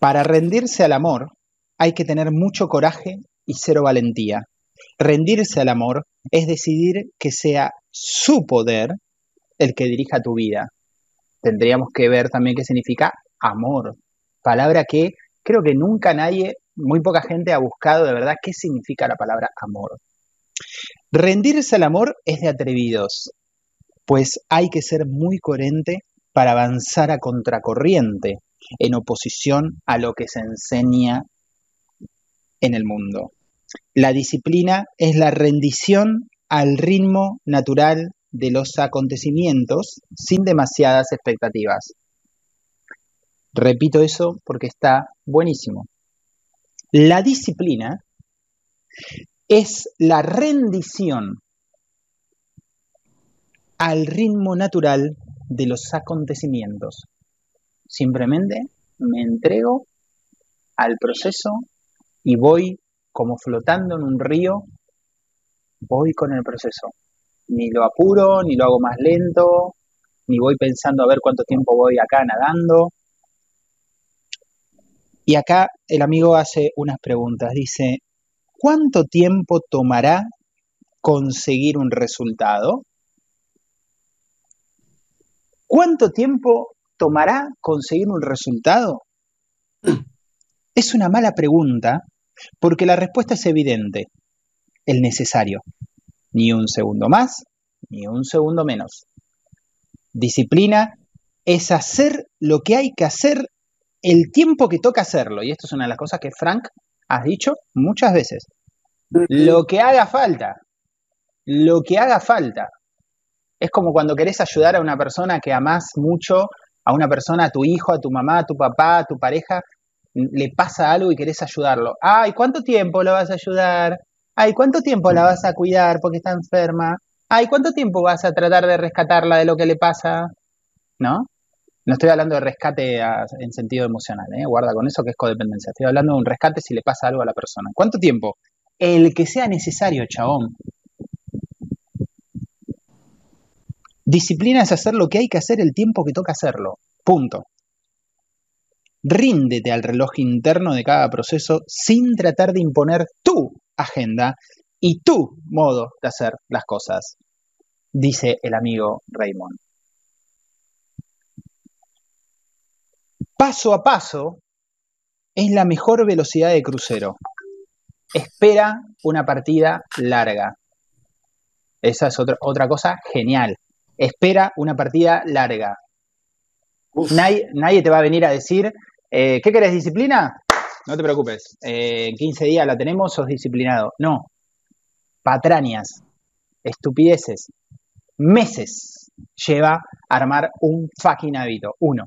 Para rendirse al amor hay que tener mucho coraje y cero valentía. Rendirse al amor es decidir que sea su poder el que dirija tu vida. Tendríamos que ver también qué significa amor, palabra que creo que nunca nadie, muy poca gente ha buscado de verdad qué significa la palabra amor. Rendirse al amor es de atrevidos, pues hay que ser muy coherente para avanzar a contracorriente, en oposición a lo que se enseña en el mundo. La disciplina es la rendición al ritmo natural de los acontecimientos sin demasiadas expectativas. Repito eso porque está buenísimo. La disciplina es la rendición al ritmo natural de los acontecimientos. Simplemente me entrego al proceso y voy como flotando en un río, voy con el proceso ni lo apuro, ni lo hago más lento, ni voy pensando a ver cuánto tiempo voy acá nadando. Y acá el amigo hace unas preguntas. Dice, ¿cuánto tiempo tomará conseguir un resultado? ¿Cuánto tiempo tomará conseguir un resultado? <clears throat> Es una mala pregunta porque la respuesta es evidente, el necesario ni un segundo más, ni un segundo menos. Disciplina es hacer lo que hay que hacer el tiempo que toca hacerlo. Y esto es una de las cosas que Frank has dicho muchas veces. Lo que haga falta. Lo que haga falta. Es como cuando querés ayudar a una persona que amás mucho, a una persona, a tu hijo, a tu mamá, a tu papá, a tu pareja, le pasa algo y querés ayudarlo. Ay, ¿cuánto tiempo lo vas a ayudar? Ay, ¿cuánto tiempo la vas a cuidar porque está enferma? Ay, ¿cuánto tiempo vas a tratar de rescatarla de lo que le pasa? ¿No? No estoy hablando de rescate en sentido emocional, ¿eh? guarda con eso que es codependencia. Estoy hablando de un rescate si le pasa algo a la persona. ¿Cuánto tiempo? El que sea necesario, chabón. Disciplina es hacer lo que hay que hacer el tiempo que toca hacerlo. Punto. Ríndete al reloj interno de cada proceso sin tratar de imponer tu agenda y tu modo de hacer las cosas, dice el amigo Raymond. Paso a paso es la mejor velocidad de crucero. Espera una partida larga. Esa es otra, otra cosa genial. Espera una partida larga. Nadie, nadie, te va a venir a decir, eh, ¿qué querés, disciplina? no te preocupes, eh, en 15 días la tenemos, sos disciplinado. No, patrañas, estupideces, meses lleva armar un fucking hábito, uno.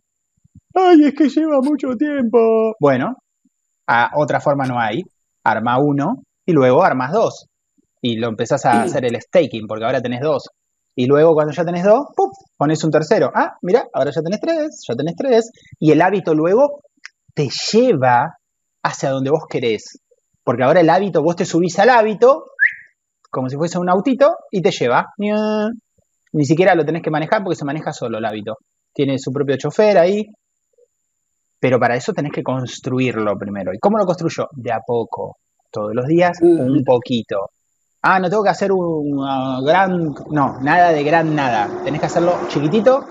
Ay, es que lleva mucho tiempo. Bueno, a otra forma no hay. Arma uno y luego armas dos. Y lo empezás a hacer el staking, porque ahora tenés dos. Y luego cuando ya tenés dos, ¡pum! pones un tercero. Ah, mira, ahora ya tenés tres, ya tenés tres. Y el hábito luego te lleva hacia donde vos querés. Porque ahora el hábito, vos te subís al hábito, como si fuese un autito, y te lleva. Ni siquiera lo tenés que manejar porque se maneja solo el hábito. Tiene su propio chofer ahí. Pero para eso tenés que construirlo primero. ¿Y cómo lo construyo? De a poco. Todos los días, un poquito. Ah, no tengo que hacer un gran. No, nada de gran nada. Tenés que hacerlo chiquitito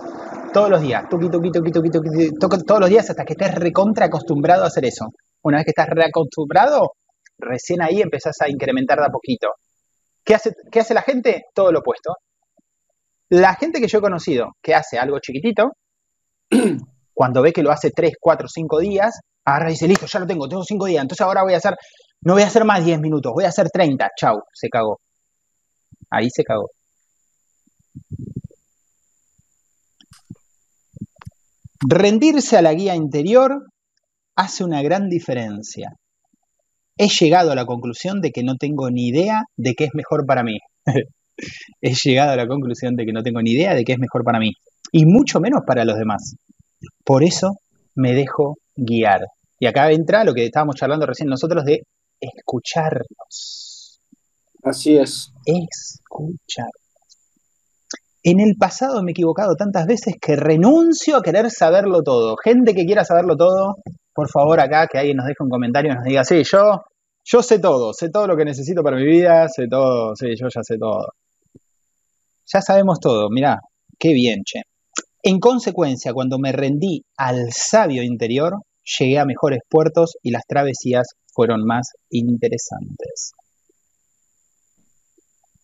todos los días. Todos los días hasta que estés recontra acostumbrado a hacer eso. Una vez que estás reacostumbrado, recién ahí empezás a incrementar de a poquito. ¿Qué hace, ¿Qué hace la gente? Todo lo opuesto. La gente que yo he conocido que hace algo chiquitito, <clears throat> cuando ve que lo hace 3, 4, 5 días, agarra y dice, listo, ya lo tengo, tengo 5 días, entonces ahora voy a hacer, no voy a hacer más 10 minutos, voy a hacer 30, chau, se cagó. Ahí se cagó. Rendirse a la guía interior hace una gran diferencia. he llegado a la conclusión de que no tengo ni idea de qué es mejor para mí. <laughs> he llegado a la conclusión de que no tengo ni idea de qué es mejor para mí. Y mucho menos para los demás. Por eso me dejo guiar. Y acá entra lo que estábamos charlando recién nosotros de escucharnos. Así es. Escuchar. En el pasado me he equivocado tantas veces que renuncio a querer saberlo todo. Gente que quiera saberlo todo, por favor acá que alguien nos deje un comentario y nos diga, sí, yo, yo sé todo, sé todo lo que necesito para mi vida, sé todo, sí, yo ya sé todo. Ya sabemos todo, mirá, qué bien, che. En consecuencia, cuando me rendí al sabio interior, llegué a mejores puertos y las travesías fueron más interesantes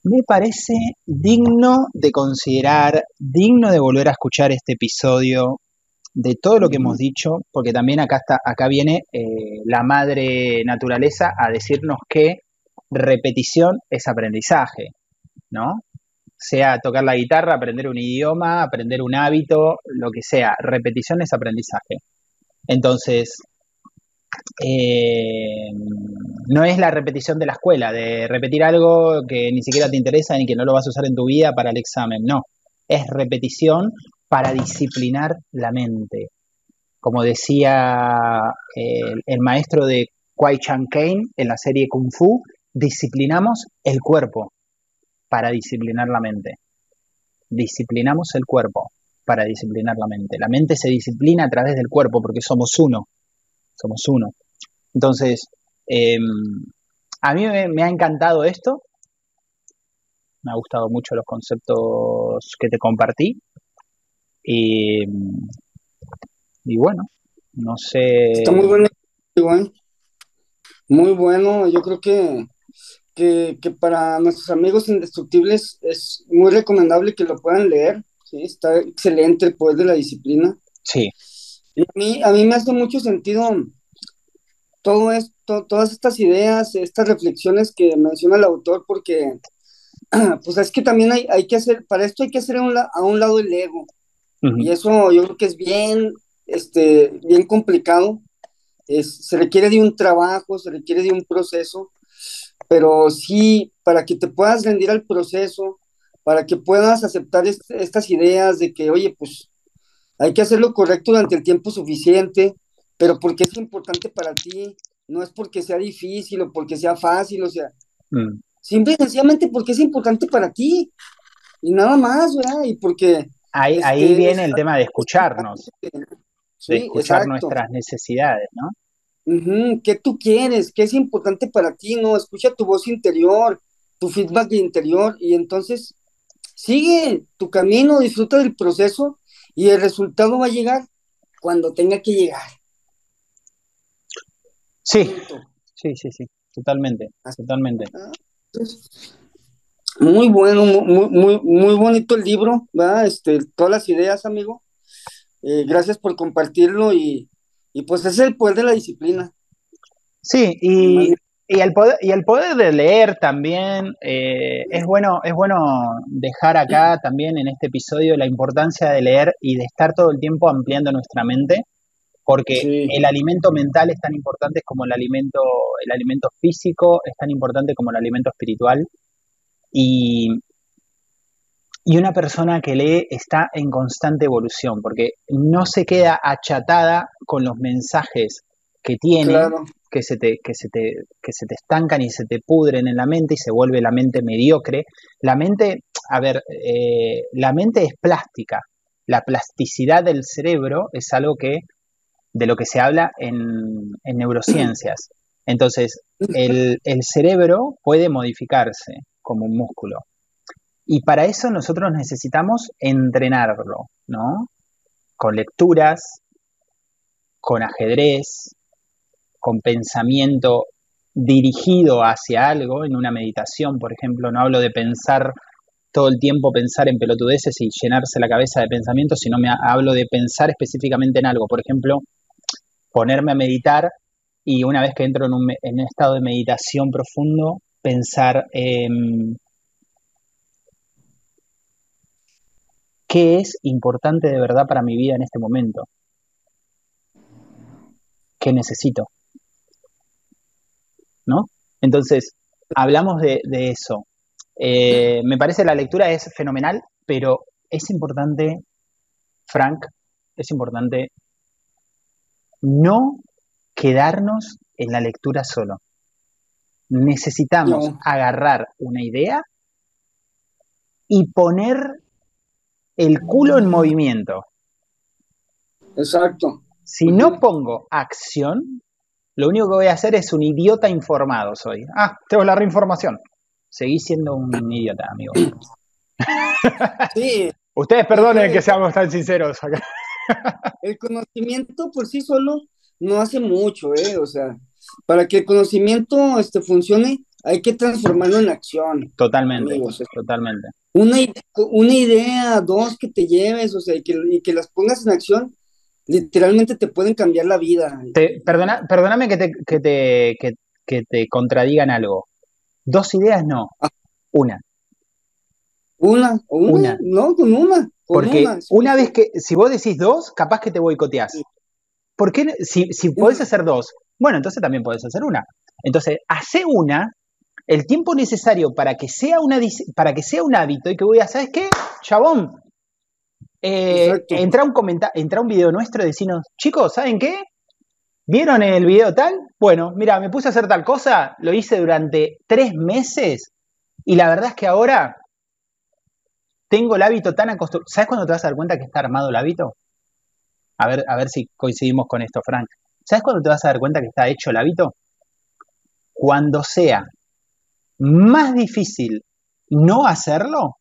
me parece digno de considerar, digno de volver a escuchar este episodio de todo lo que hemos dicho, porque también acá está, acá viene eh, la madre naturaleza a decirnos que repetición es aprendizaje, ¿no? Sea tocar la guitarra, aprender un idioma, aprender un hábito, lo que sea, repetición es aprendizaje. Entonces, eh, no es la repetición de la escuela, de repetir algo que ni siquiera te interesa ni que no lo vas a usar en tu vida para el examen, no, es repetición para disciplinar la mente. Como decía el, el maestro de Kwai Chang Kane en la serie Kung Fu, disciplinamos el cuerpo para disciplinar la mente. Disciplinamos el cuerpo para disciplinar la mente. La mente se disciplina a través del cuerpo porque somos uno somos uno. Entonces, em, a mí me, ha encantado esto, me ha gustado mucho los conceptos que te compartí y, y bueno, no sé. Está muy bueno, muy bueno, yo creo que, que, que, para nuestros amigos indestructibles es muy recomendable que lo puedan leer, ¿sí? está excelente el poder de la disciplina. Sí a mí, a mí me hace mucho sentido todo esto, todas estas ideas, estas reflexiones que menciona el autor, porque <clears throat> pues es que también hay, hay que hacer, para esto hay que hacer a un, a un lado el ego. Y eso yo creo que es bien, este, bien complicado. Es, se requiere de un trabajo, se requiere de un proceso, pero sí, para que te puedas rendir al proceso, para que puedas aceptar estas ideas de que, oye, pues hay que hacer lo correcto durante el tiempo suficiente, pero porque es importante para ti, no es porque sea difícil o porque sea fácil, o sea, mm. simple y sencillamente porque es importante para ti, y nada más, ¿verdad? Y porque... Ahí, este, ahí viene el tema de escucharnos, de escuchar nuestras necesidades, ¿no? ¿Qué tú quieres? ¿Qué es importante para ti? No, escucha tu voz interior, tu feedback interior, y entonces sigue tu camino, disfruta del proceso y el resultado va a llegar cuando tenga que llegar. Sí, sí, sí, sí, totalmente, totalmente. Ah, muy bueno, muy, muy, muy bonito el libro, ¿verdad? Este, todas las ideas, amigo. Eh, gracias por compartirlo y, y pues es el poder de la disciplina. Sí, y, y el poder, y el poder de leer también, eh, es, bueno, es bueno dejar acá también en este episodio la importancia de leer y de estar todo el tiempo ampliando nuestra mente, porque el alimento mental es tan importante como el alimento, el alimento físico, es tan importante como el alimento espiritual. Y, y una persona que lee está en constante evolución, porque no se queda achatada con los mensajes que tiene, que, se te, que, se te, que se te estancan y se te pudren en la mente y se vuelve la mente mediocre. La mente, a ver, eh, la mente es plástica. La plasticidad del cerebro es algo que, de lo que se habla en, en neurociencias. Entonces, el, el cerebro puede modificarse como un músculo. Y para eso nosotros necesitamos entrenarlo, ¿no? Con lecturas, con ajedrez, con pensamiento dirigido hacia algo, en una meditación, por ejemplo, no hablo de pensar todo el tiempo, pensar en pelotudeces y llenarse la cabeza de pensamientos, sino me hablo de pensar específicamente en algo, por ejemplo, ponerme a meditar y una vez que entro en un, en un estado de meditación profundo, pensar en qué es importante de verdad para mi vida en este momento, qué necesito. ¿no? Entonces, hablamos de, eso. Eh, me parece la lectura es fenomenal, pero es importante, Frank, es importante no quedarnos en la lectura solo. Necesitamos agarrar una idea y poner el culo en movimiento. Exacto. Si no pongo acción, lo único que voy a hacer es un idiota informado soy. Ah, tengo la reinformación. Seguí siendo un idiota, amigo. <laughs> Sí. Ustedes perdonen que seamos tan sinceros acá. El conocimiento por sí solo no hace mucho, ¿eh? O sea, para que el conocimiento este, funcione, hay que transformarlo en acción. Totalmente, totalmente. Una, una idea, dos que te lleves, o sea, y que, y que las pongas en acción, literalmente te pueden cambiar la vida. Te, perdona, perdóname que te, que, te, que, te contradigan algo. Dos ideas no, ah. una. Una, una, no, con una. Porque una, vez que, si vos decís dos, capaz que te boicoteás. ¿Por qué? Si, si podés hacer dos, bueno, entonces también podés hacer una. Entonces, hace una, el tiempo necesario para que sea, una, para que sea un hábito y que voy a, ¿sabes qué? Chabón, eh, entra, un entra un video nuestro y decimos, chicos, ¿saben qué? ¿Vieron el video tal? Bueno, mira, me puse a hacer tal cosa, lo hice durante tres meses y la verdad es que ahora tengo el hábito tan acostumbrado. ¿Sabes cuándo te vas a dar cuenta que está armado el hábito? A ver, a ver si coincidimos con esto, Frank. ¿Sabes cuándo te vas a dar cuenta que está hecho el hábito? Cuando sea más difícil no hacerlo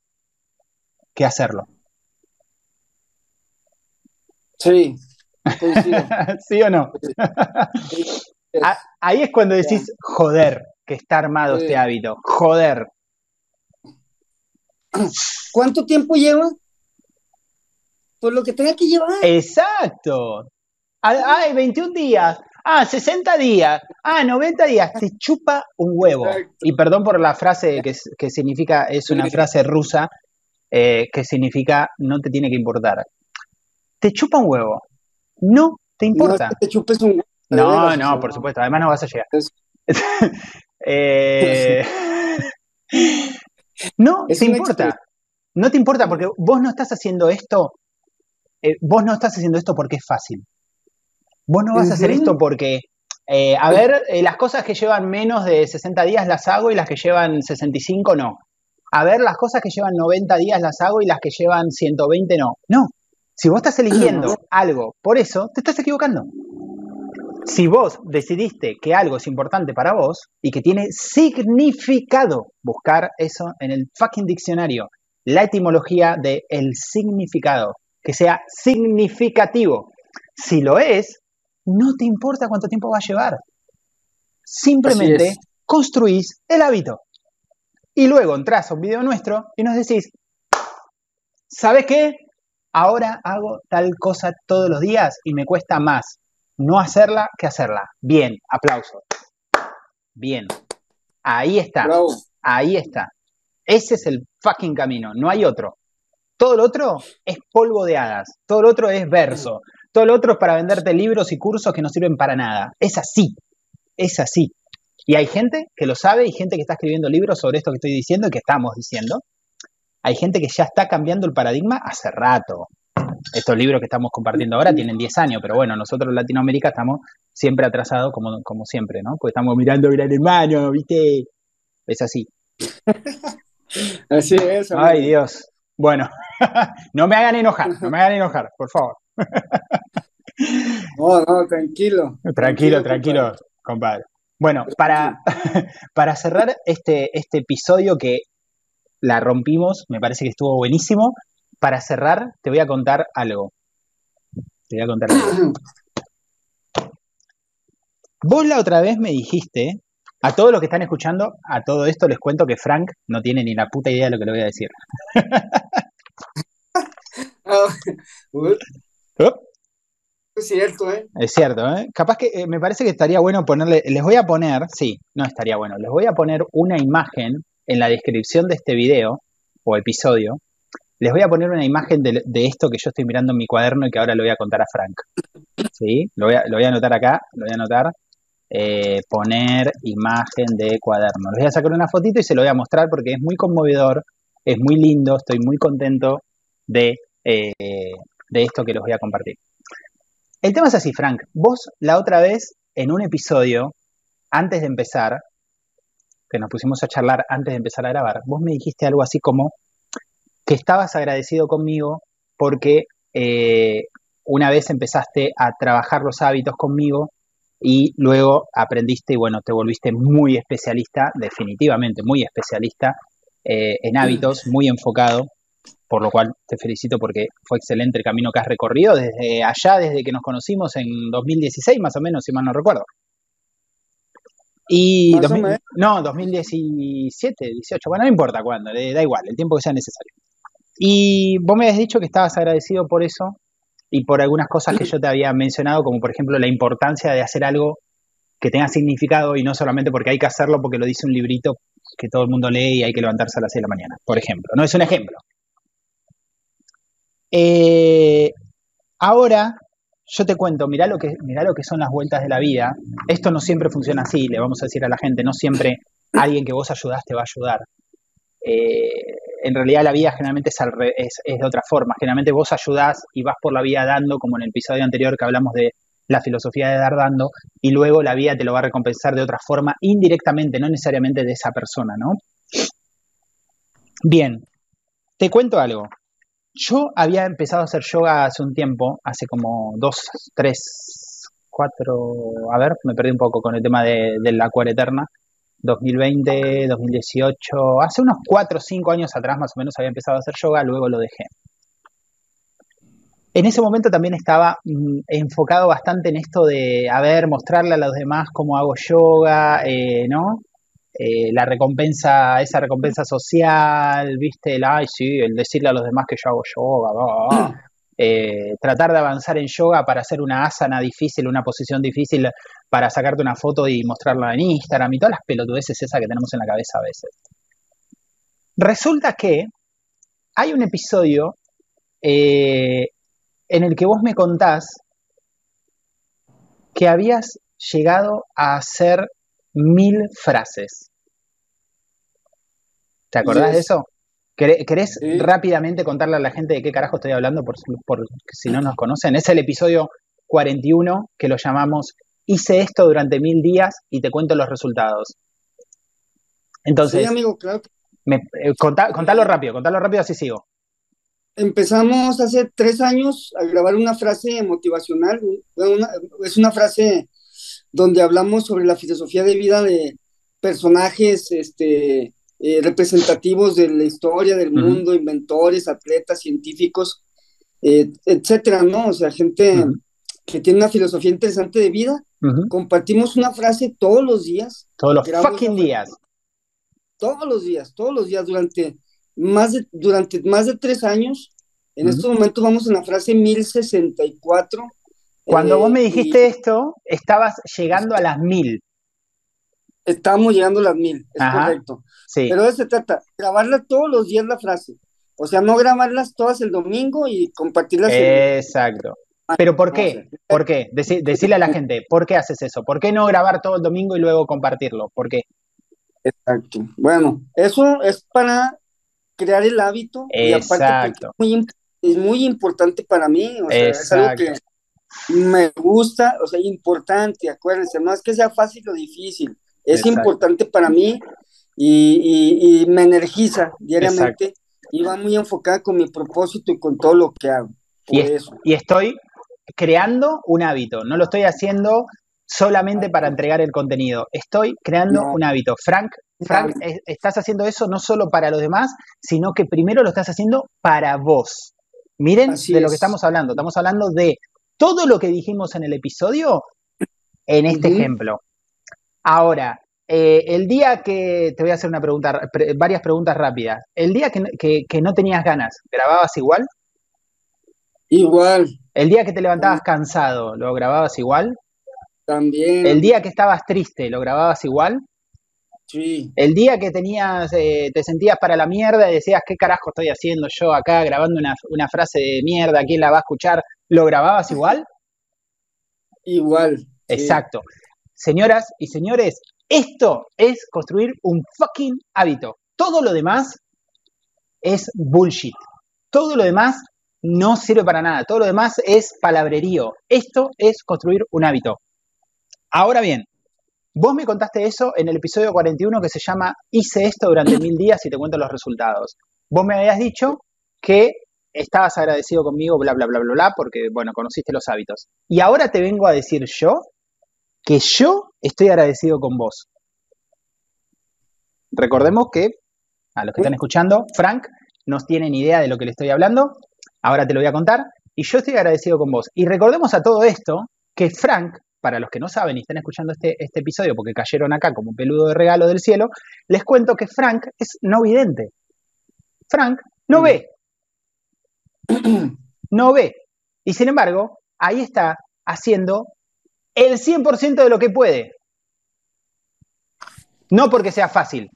que hacerlo. Sí. <laughs> ¿Sí o no? Ahí es cuando decís, joder, que está armado este hábito. Joder. ¿Cuánto tiempo lleva? Por lo que tenga que llevar. Exacto. Ay, 21 días. Ah, 60 días. Ah, 90 días. Te chupa un huevo. Y perdón por la frase que, significa, es una frase rusa, eh, que significa no te tiene que importar. Te chupa un huevo. No te importa. No, te chupes un huevo. No, no, por supuesto. Además no vas a llegar. <laughs> eh... <laughs> no te importa. No te importa porque vos no estás haciendo esto eh, vos no estás haciendo esto porque es fácil. Vos no vas a hacer esto porque, eh, a ver, eh, las cosas que llevan menos de 60 días las hago y las que llevan 65 no. A ver, las cosas que llevan 90 días las hago y las que llevan 120 no. No. Si vos estás eligiendo algo por eso, te estás equivocando. Si vos decidiste que algo es importante para vos y que tiene significado, buscar eso en el fucking diccionario, la etimología de el significado que sea significativo. Si lo es, no te importa cuánto tiempo va a llevar. Simplemente construís el hábito. Y luego entras a un video nuestro y nos decís, ¿sabes qué? Ahora hago tal cosa todos los días y me cuesta más no hacerla que hacerla. Bien, aplauso. Bien. Ahí está. Ahí está. Ese es el fucking camino, no hay otro. Todo lo otro es polvo de hadas, todo lo otro es verso, todo lo otro es para venderte libros y cursos que no sirven para nada. Es así, es así. Y hay gente que lo sabe y gente que está escribiendo libros sobre esto que estoy diciendo y que estamos diciendo. Hay gente que ya está cambiando el paradigma hace rato. Estos libros que estamos compartiendo ahora tienen 10 años, pero bueno, nosotros en Latinoamérica estamos siempre atrasados como, como siempre, ¿no? Porque estamos mirando Gran Hermano, ¿viste? Es así. <laughs> Así es. Ay, Dios. Bueno, <laughs> no me hagan enojar, no me hagan enojar, por favor. No, no, tranquilo. Tranquilo, tranquilo, compadre. Bueno, para, <laughs> para cerrar este, este episodio que la rompimos, me parece que estuvo buenísimo. Para cerrar, te voy a contar algo. Te voy a contar algo. Vos la otra vez me dijiste, a todos los que están escuchando, a todo esto les cuento que Frank no tiene ni la puta idea de lo que le voy a decir. <laughs> Es cierto, ¿eh? Es cierto, ¿eh? Capaz que eh, me parece que estaría bueno ponerle, les voy a poner, sí, no estaría bueno, les voy a poner una imagen en la descripción de este video o episodio. Les voy a poner una imagen de, esto que yo estoy mirando en mi cuaderno y que ahora lo voy a contar a Frank. ¿Sí? Lo voy a, lo voy a anotar acá, lo voy a anotar. eh, poner imagen de cuaderno. Les voy a sacar una fotito y se lo voy a mostrar porque es muy conmovedor, es muy lindo, estoy muy contento de, eh, de esto que les voy a compartir. El tema es así, Frank. Vos la otra vez, en un episodio, antes de empezar, que nos pusimos a charlar antes de empezar a grabar, vos me dijiste algo así como que estabas agradecido conmigo porque eh, una vez empezaste a trabajar los hábitos conmigo y luego aprendiste y bueno, te volviste muy especialista, definitivamente muy especialista eh, en hábitos, muy enfocado, por lo cual te felicito porque fue excelente el camino que has recorrido desde allá, desde que nos conocimos en 2016 más o menos, si mal no recuerdo. Y no, 2017, 18, bueno, no importa cuándo, da igual, el tiempo que sea necesario. Y vos me habías dicho que estabas agradecido por eso y por algunas cosas que yo te había mencionado, como por ejemplo la importancia de hacer algo que tenga significado y no solamente porque hay que hacerlo porque lo dice un librito que todo el mundo lee y hay que levantarse a las 6 de la mañana, por ejemplo. No es un ejemplo. Eh, ahora yo te cuento, mirá lo, que, mirá lo que son las vueltas de la vida. Esto no siempre funciona así, le vamos a decir a la gente, no siempre alguien que vos ayudás te va a ayudar. Eh, en realidad la vida generalmente es, es, de otra forma. Generalmente vos ayudás y vas por la vida dando, como en el episodio anterior que hablamos de la filosofía de dar dando, y luego la vida te lo va a recompensar de otra forma, indirectamente, no necesariamente de esa persona, ¿no? Bien, te cuento algo. Yo había empezado a hacer yoga hace un tiempo, hace como dos, tres, cuatro, a ver, me perdí un poco con el tema de, la cuara eterna. 2020, 2018, hace unos cuatro o cinco años atrás más o menos había empezado a hacer yoga, luego lo dejé. En ese momento también estaba mm, enfocado bastante en esto de, a ver, mostrarle a los demás cómo hago yoga, eh, ¿no? Eh, la recompensa, esa recompensa social, viste, el, ay, sí, el decirle a los demás que yo hago yoga, <clears throat> eh, tratar de avanzar en yoga para hacer una asana difícil, una posición difícil, para sacarte una foto y mostrarla en Instagram y todas las pelotudeces esas que tenemos en la cabeza a veces. Resulta que hay un episodio eh, en el que vos me contás que habías llegado a hacer mil frases. ¿Te acordás de eso? ¿Querés rápidamente contarle a la gente de qué carajo estoy hablando por, si no nos conocen? Es el episodio 41 que lo llamamos Hice esto durante mil días y te cuento los resultados. Entonces, sí, amigo, claro. Eh, contalo rápido, contalo rápido, así sigo. Empezamos hace tres años a grabar una frase motivacional. es una frase donde hablamos sobre la filosofía de vida de personajes este, eh, representativos de la historia del mundo, inventores, atletas, científicos, eh, etcétera, ¿no? O sea, gente que tiene una filosofía interesante de vida. Compartimos una frase todos los días. Todos los fucking días. Todos los días, todos los días, durante más de, durante más de tres años. En estos momentos vamos en la frase 1064 cuando vos me eh, dijiste esto, estabas llegando a las mil. Estábamos llegando a las mil, es correcto. Pero de eso se trata, grabarla todos los días la frase. O sea, no grabarlas todas el domingo y compartirlas. Exacto. Pero ¿por qué? ¿Por qué? decirle a la gente, ¿por qué haces eso? ¿Por qué no grabar todo el domingo y luego compartirlo? ¿Por qué? Exacto. Bueno, eso es para crear el hábito. Exacto. Y aparte es muy, importante para mí. O sea, es algo que me gusta, o sea, importante, acuérdense, no es que sea fácil o difícil, es importante para mí y, me energiza diariamente y va muy enfocada con mi propósito y con todo lo que hago. Y, eso. y estoy creando un hábito, no lo estoy haciendo solamente para entregar el contenido, estoy creando un hábito. Frank, Frank, estás haciendo eso no solo para los demás, sino que primero lo estás haciendo para vos. Miren de lo que estamos hablando. Estamos hablando de todo lo que dijimos en el episodio en este ejemplo. Ahora, eh, el día que, te voy a hacer una pregunta, varias preguntas rápidas. El día que, no tenías ganas, ¿grababas igual? Igual. El día que te levantabas cansado, ¿lo grababas igual? También. El día que estabas triste, ¿lo grababas igual? Sí. El día que tenías, eh, te sentías para la mierda y decías, ¿qué carajo estoy haciendo yo acá grabando una, una frase de mierda? ¿Quién la va a escuchar? ¿Lo grababas igual? Igual. Exacto. Señoras y señores, esto es construir un fucking hábito. Todo lo demás es bullshit. Todo lo demás no sirve para nada. Todo lo demás es palabrerío. Esto es construir un hábito. Ahora bien, vos me contaste eso en el episodio 41 que se llama Hice esto durante mil días y te cuento los resultados. Vos me habías dicho que estabas agradecido conmigo, bla, bla, bla, bla, bla, porque, bueno, conociste los hábitos. Y ahora te vengo a decir yo que yo estoy agradecido con vos. Recordemos que, a los que están escuchando, Frank no tiene ni idea de lo que le estoy hablando. Ahora te lo voy a contar. Y yo estoy agradecido con vos. Y recordemos a todo esto que Frank, para los que no saben y están escuchando este, este episodio porque cayeron acá como un peludo de regalo del cielo, les cuento que Frank es no vidente. Frank no mm. ve. <clears throat> No ve. Y sin embargo, ahí está haciendo el 100% de lo que puede. No porque sea fácil.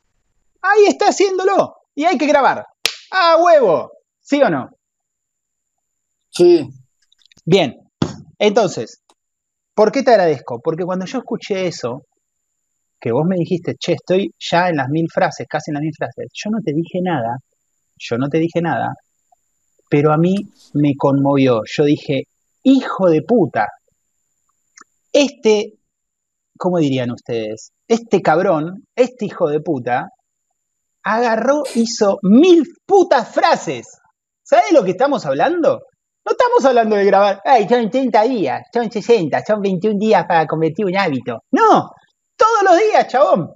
Ahí está haciéndolo. Y hay que grabar. ¡Ah, huevo! ¿Sí o no? Sí. Bien. Entonces, ¿por qué te agradezco? Porque cuando yo escuché eso, que vos me dijiste, che, estoy ya en las mil frases, casi en las mil frases, yo no te dije nada, yo no te dije nada, pero a mí me conmovió. Yo dije, hijo de puta, este, ¿cómo dirían ustedes? Este cabrón, este hijo de puta, agarró, hizo mil putas frases. ¿Sabes de lo que estamos hablando? No estamos hablando de grabar, ay, son 30 días, son 60, son 21 días para convertir un hábito. No, todos los días, chabón.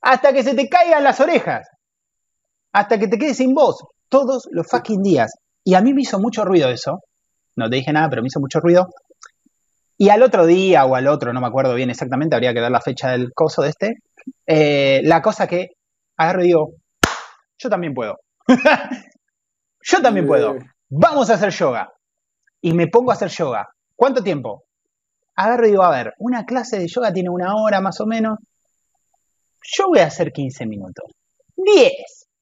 Hasta que se te caigan las orejas hasta que te quedes sin voz, todos los fucking días. Y a mí me hizo mucho ruido eso. No te dije nada, pero me hizo mucho ruido. Y al otro día o al otro, no me acuerdo bien exactamente, habría que dar la fecha del coso de este. Eh, la cosa que agarro y digo, yo también puedo. <laughs> yo también puedo. Vamos a hacer yoga. Y me pongo a hacer yoga. ¿Cuánto tiempo? Agarro y digo, a ver, una clase de yoga tiene una hora más o menos. Yo voy a hacer 15 minutos. 10.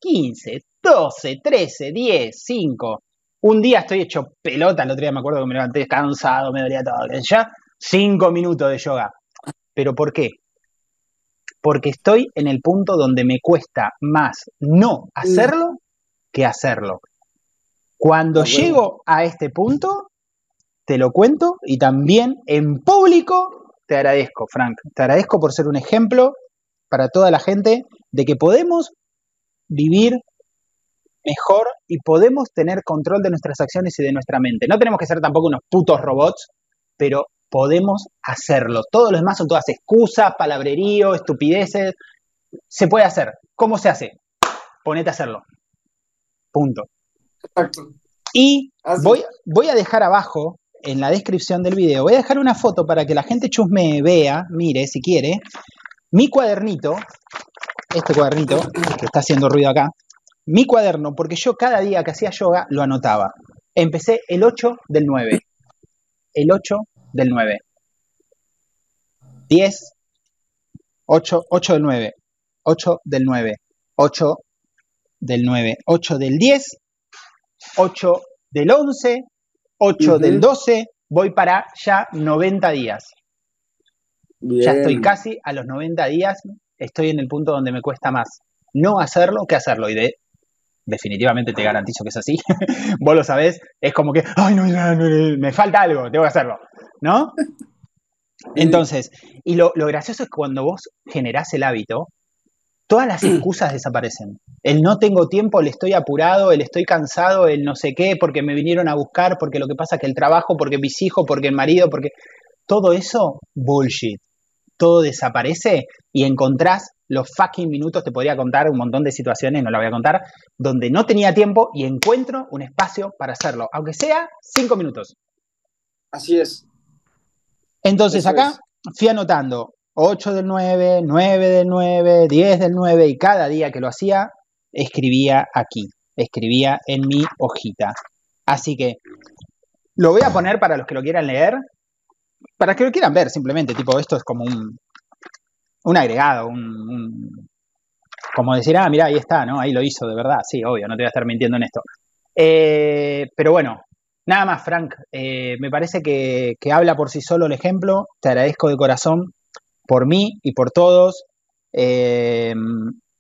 15, 12, 13, 10, 5. Un día estoy hecho pelota, el otro día me acuerdo que me levanté cansado, me dolía todo. Ya, 5 minutos de yoga. ¿Pero por qué? Porque estoy en el punto donde me cuesta más no hacerlo que hacerlo. Cuando llego a este punto, te lo cuento y también en público te agradezco, Frank. Te agradezco por ser un ejemplo para toda la gente de que podemos vivir mejor y podemos tener control de nuestras acciones y de nuestra mente. No tenemos que ser tampoco unos putos robots, pero podemos hacerlo. Todo lo demás son todas excusas, palabrerío, estupideces. Se puede hacer. ¿Cómo se hace? Ponete a hacerlo. Punto. Y voy, voy a dejar abajo en la descripción del video, voy a dejar una foto para que la gente chusme vea, mire si quiere, mi cuadernito este cuadernito, que está haciendo ruido acá, mi cuaderno, porque yo cada día que hacía yoga lo anotaba. Empecé el 8 del 9. El 8 del 9. 10, 8, 8 del 9. 8 del 9. 8 del 9. 8 del 10. 8 del 11. 8 del 12. Voy para ya 90 días. Ya estoy casi a los 90 días estoy en el punto donde me cuesta más no hacerlo que hacerlo. Y de, definitivamente te garantizo que es así. <laughs> Vos lo sabés, es como que, ay, no, me falta algo, tengo que hacerlo. ¿No? <laughs> Entonces, y lo, lo gracioso es que cuando vos generás el hábito, todas las <clears throat> excusas desaparecen. El no tengo tiempo, el estoy apurado, el estoy cansado, el no sé qué, porque me vinieron a buscar, porque lo que pasa es que el trabajo, porque mis hijos, porque el marido, porque... Todo eso, bullshit. Todo desaparece y encontrás los fucking minutos, te podría contar un montón de situaciones, no la voy a contar, donde no tenía tiempo y encuentro un espacio para hacerlo, aunque sea cinco minutos. Así es. Entonces acá fui anotando 8 del 9, 9 del 9, 10 del 9 y cada día que lo hacía escribía aquí, escribía en mi hojita. Así que lo voy a poner para los que lo quieran leer, para que lo quieran ver simplemente, tipo esto es como un, agregado, un, como decir, ah, mira, ahí está, ¿no? Ahí lo hizo de verdad, sí, obvio, no te voy a estar mintiendo en esto. Eh, pero bueno, nada más, Frank, eh, me parece que, habla por sí solo el ejemplo, te agradezco de corazón, por mí y por todos. Eh,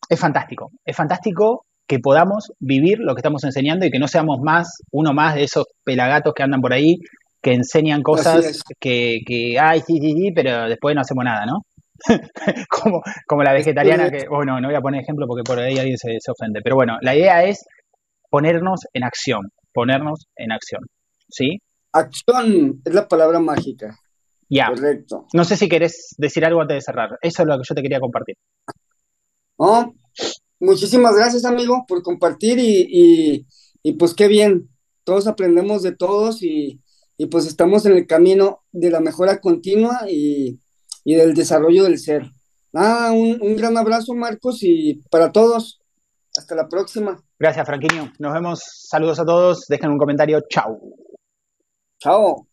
es fantástico, es fantástico que podamos vivir lo que estamos enseñando y que no seamos más uno más de esos pelagatos que andan por ahí que enseñan cosas que, que, ay, sí, sí, sí, pero después no hacemos nada, ¿no? <laughs> como, como la vegetariana que, bueno, no voy a poner ejemplo porque por ahí alguien se, se ofende, pero bueno, la idea es ponernos en acción, ponernos en acción, ¿sí? Acción es la palabra mágica. Ya. Correcto. No sé si querés decir algo antes de cerrar. Eso es lo que yo te quería compartir. No, muchísimas gracias, amigo, por compartir y, pues qué bien. Todos aprendemos de todos y, pues estamos en el camino de la mejora continua y, del desarrollo del ser. Ah, un, un gran abrazo, Marcos, y para todos. Hasta la próxima. Gracias, Franquinho. Nos vemos. Saludos a todos. Dejen un comentario. Chao. Chao.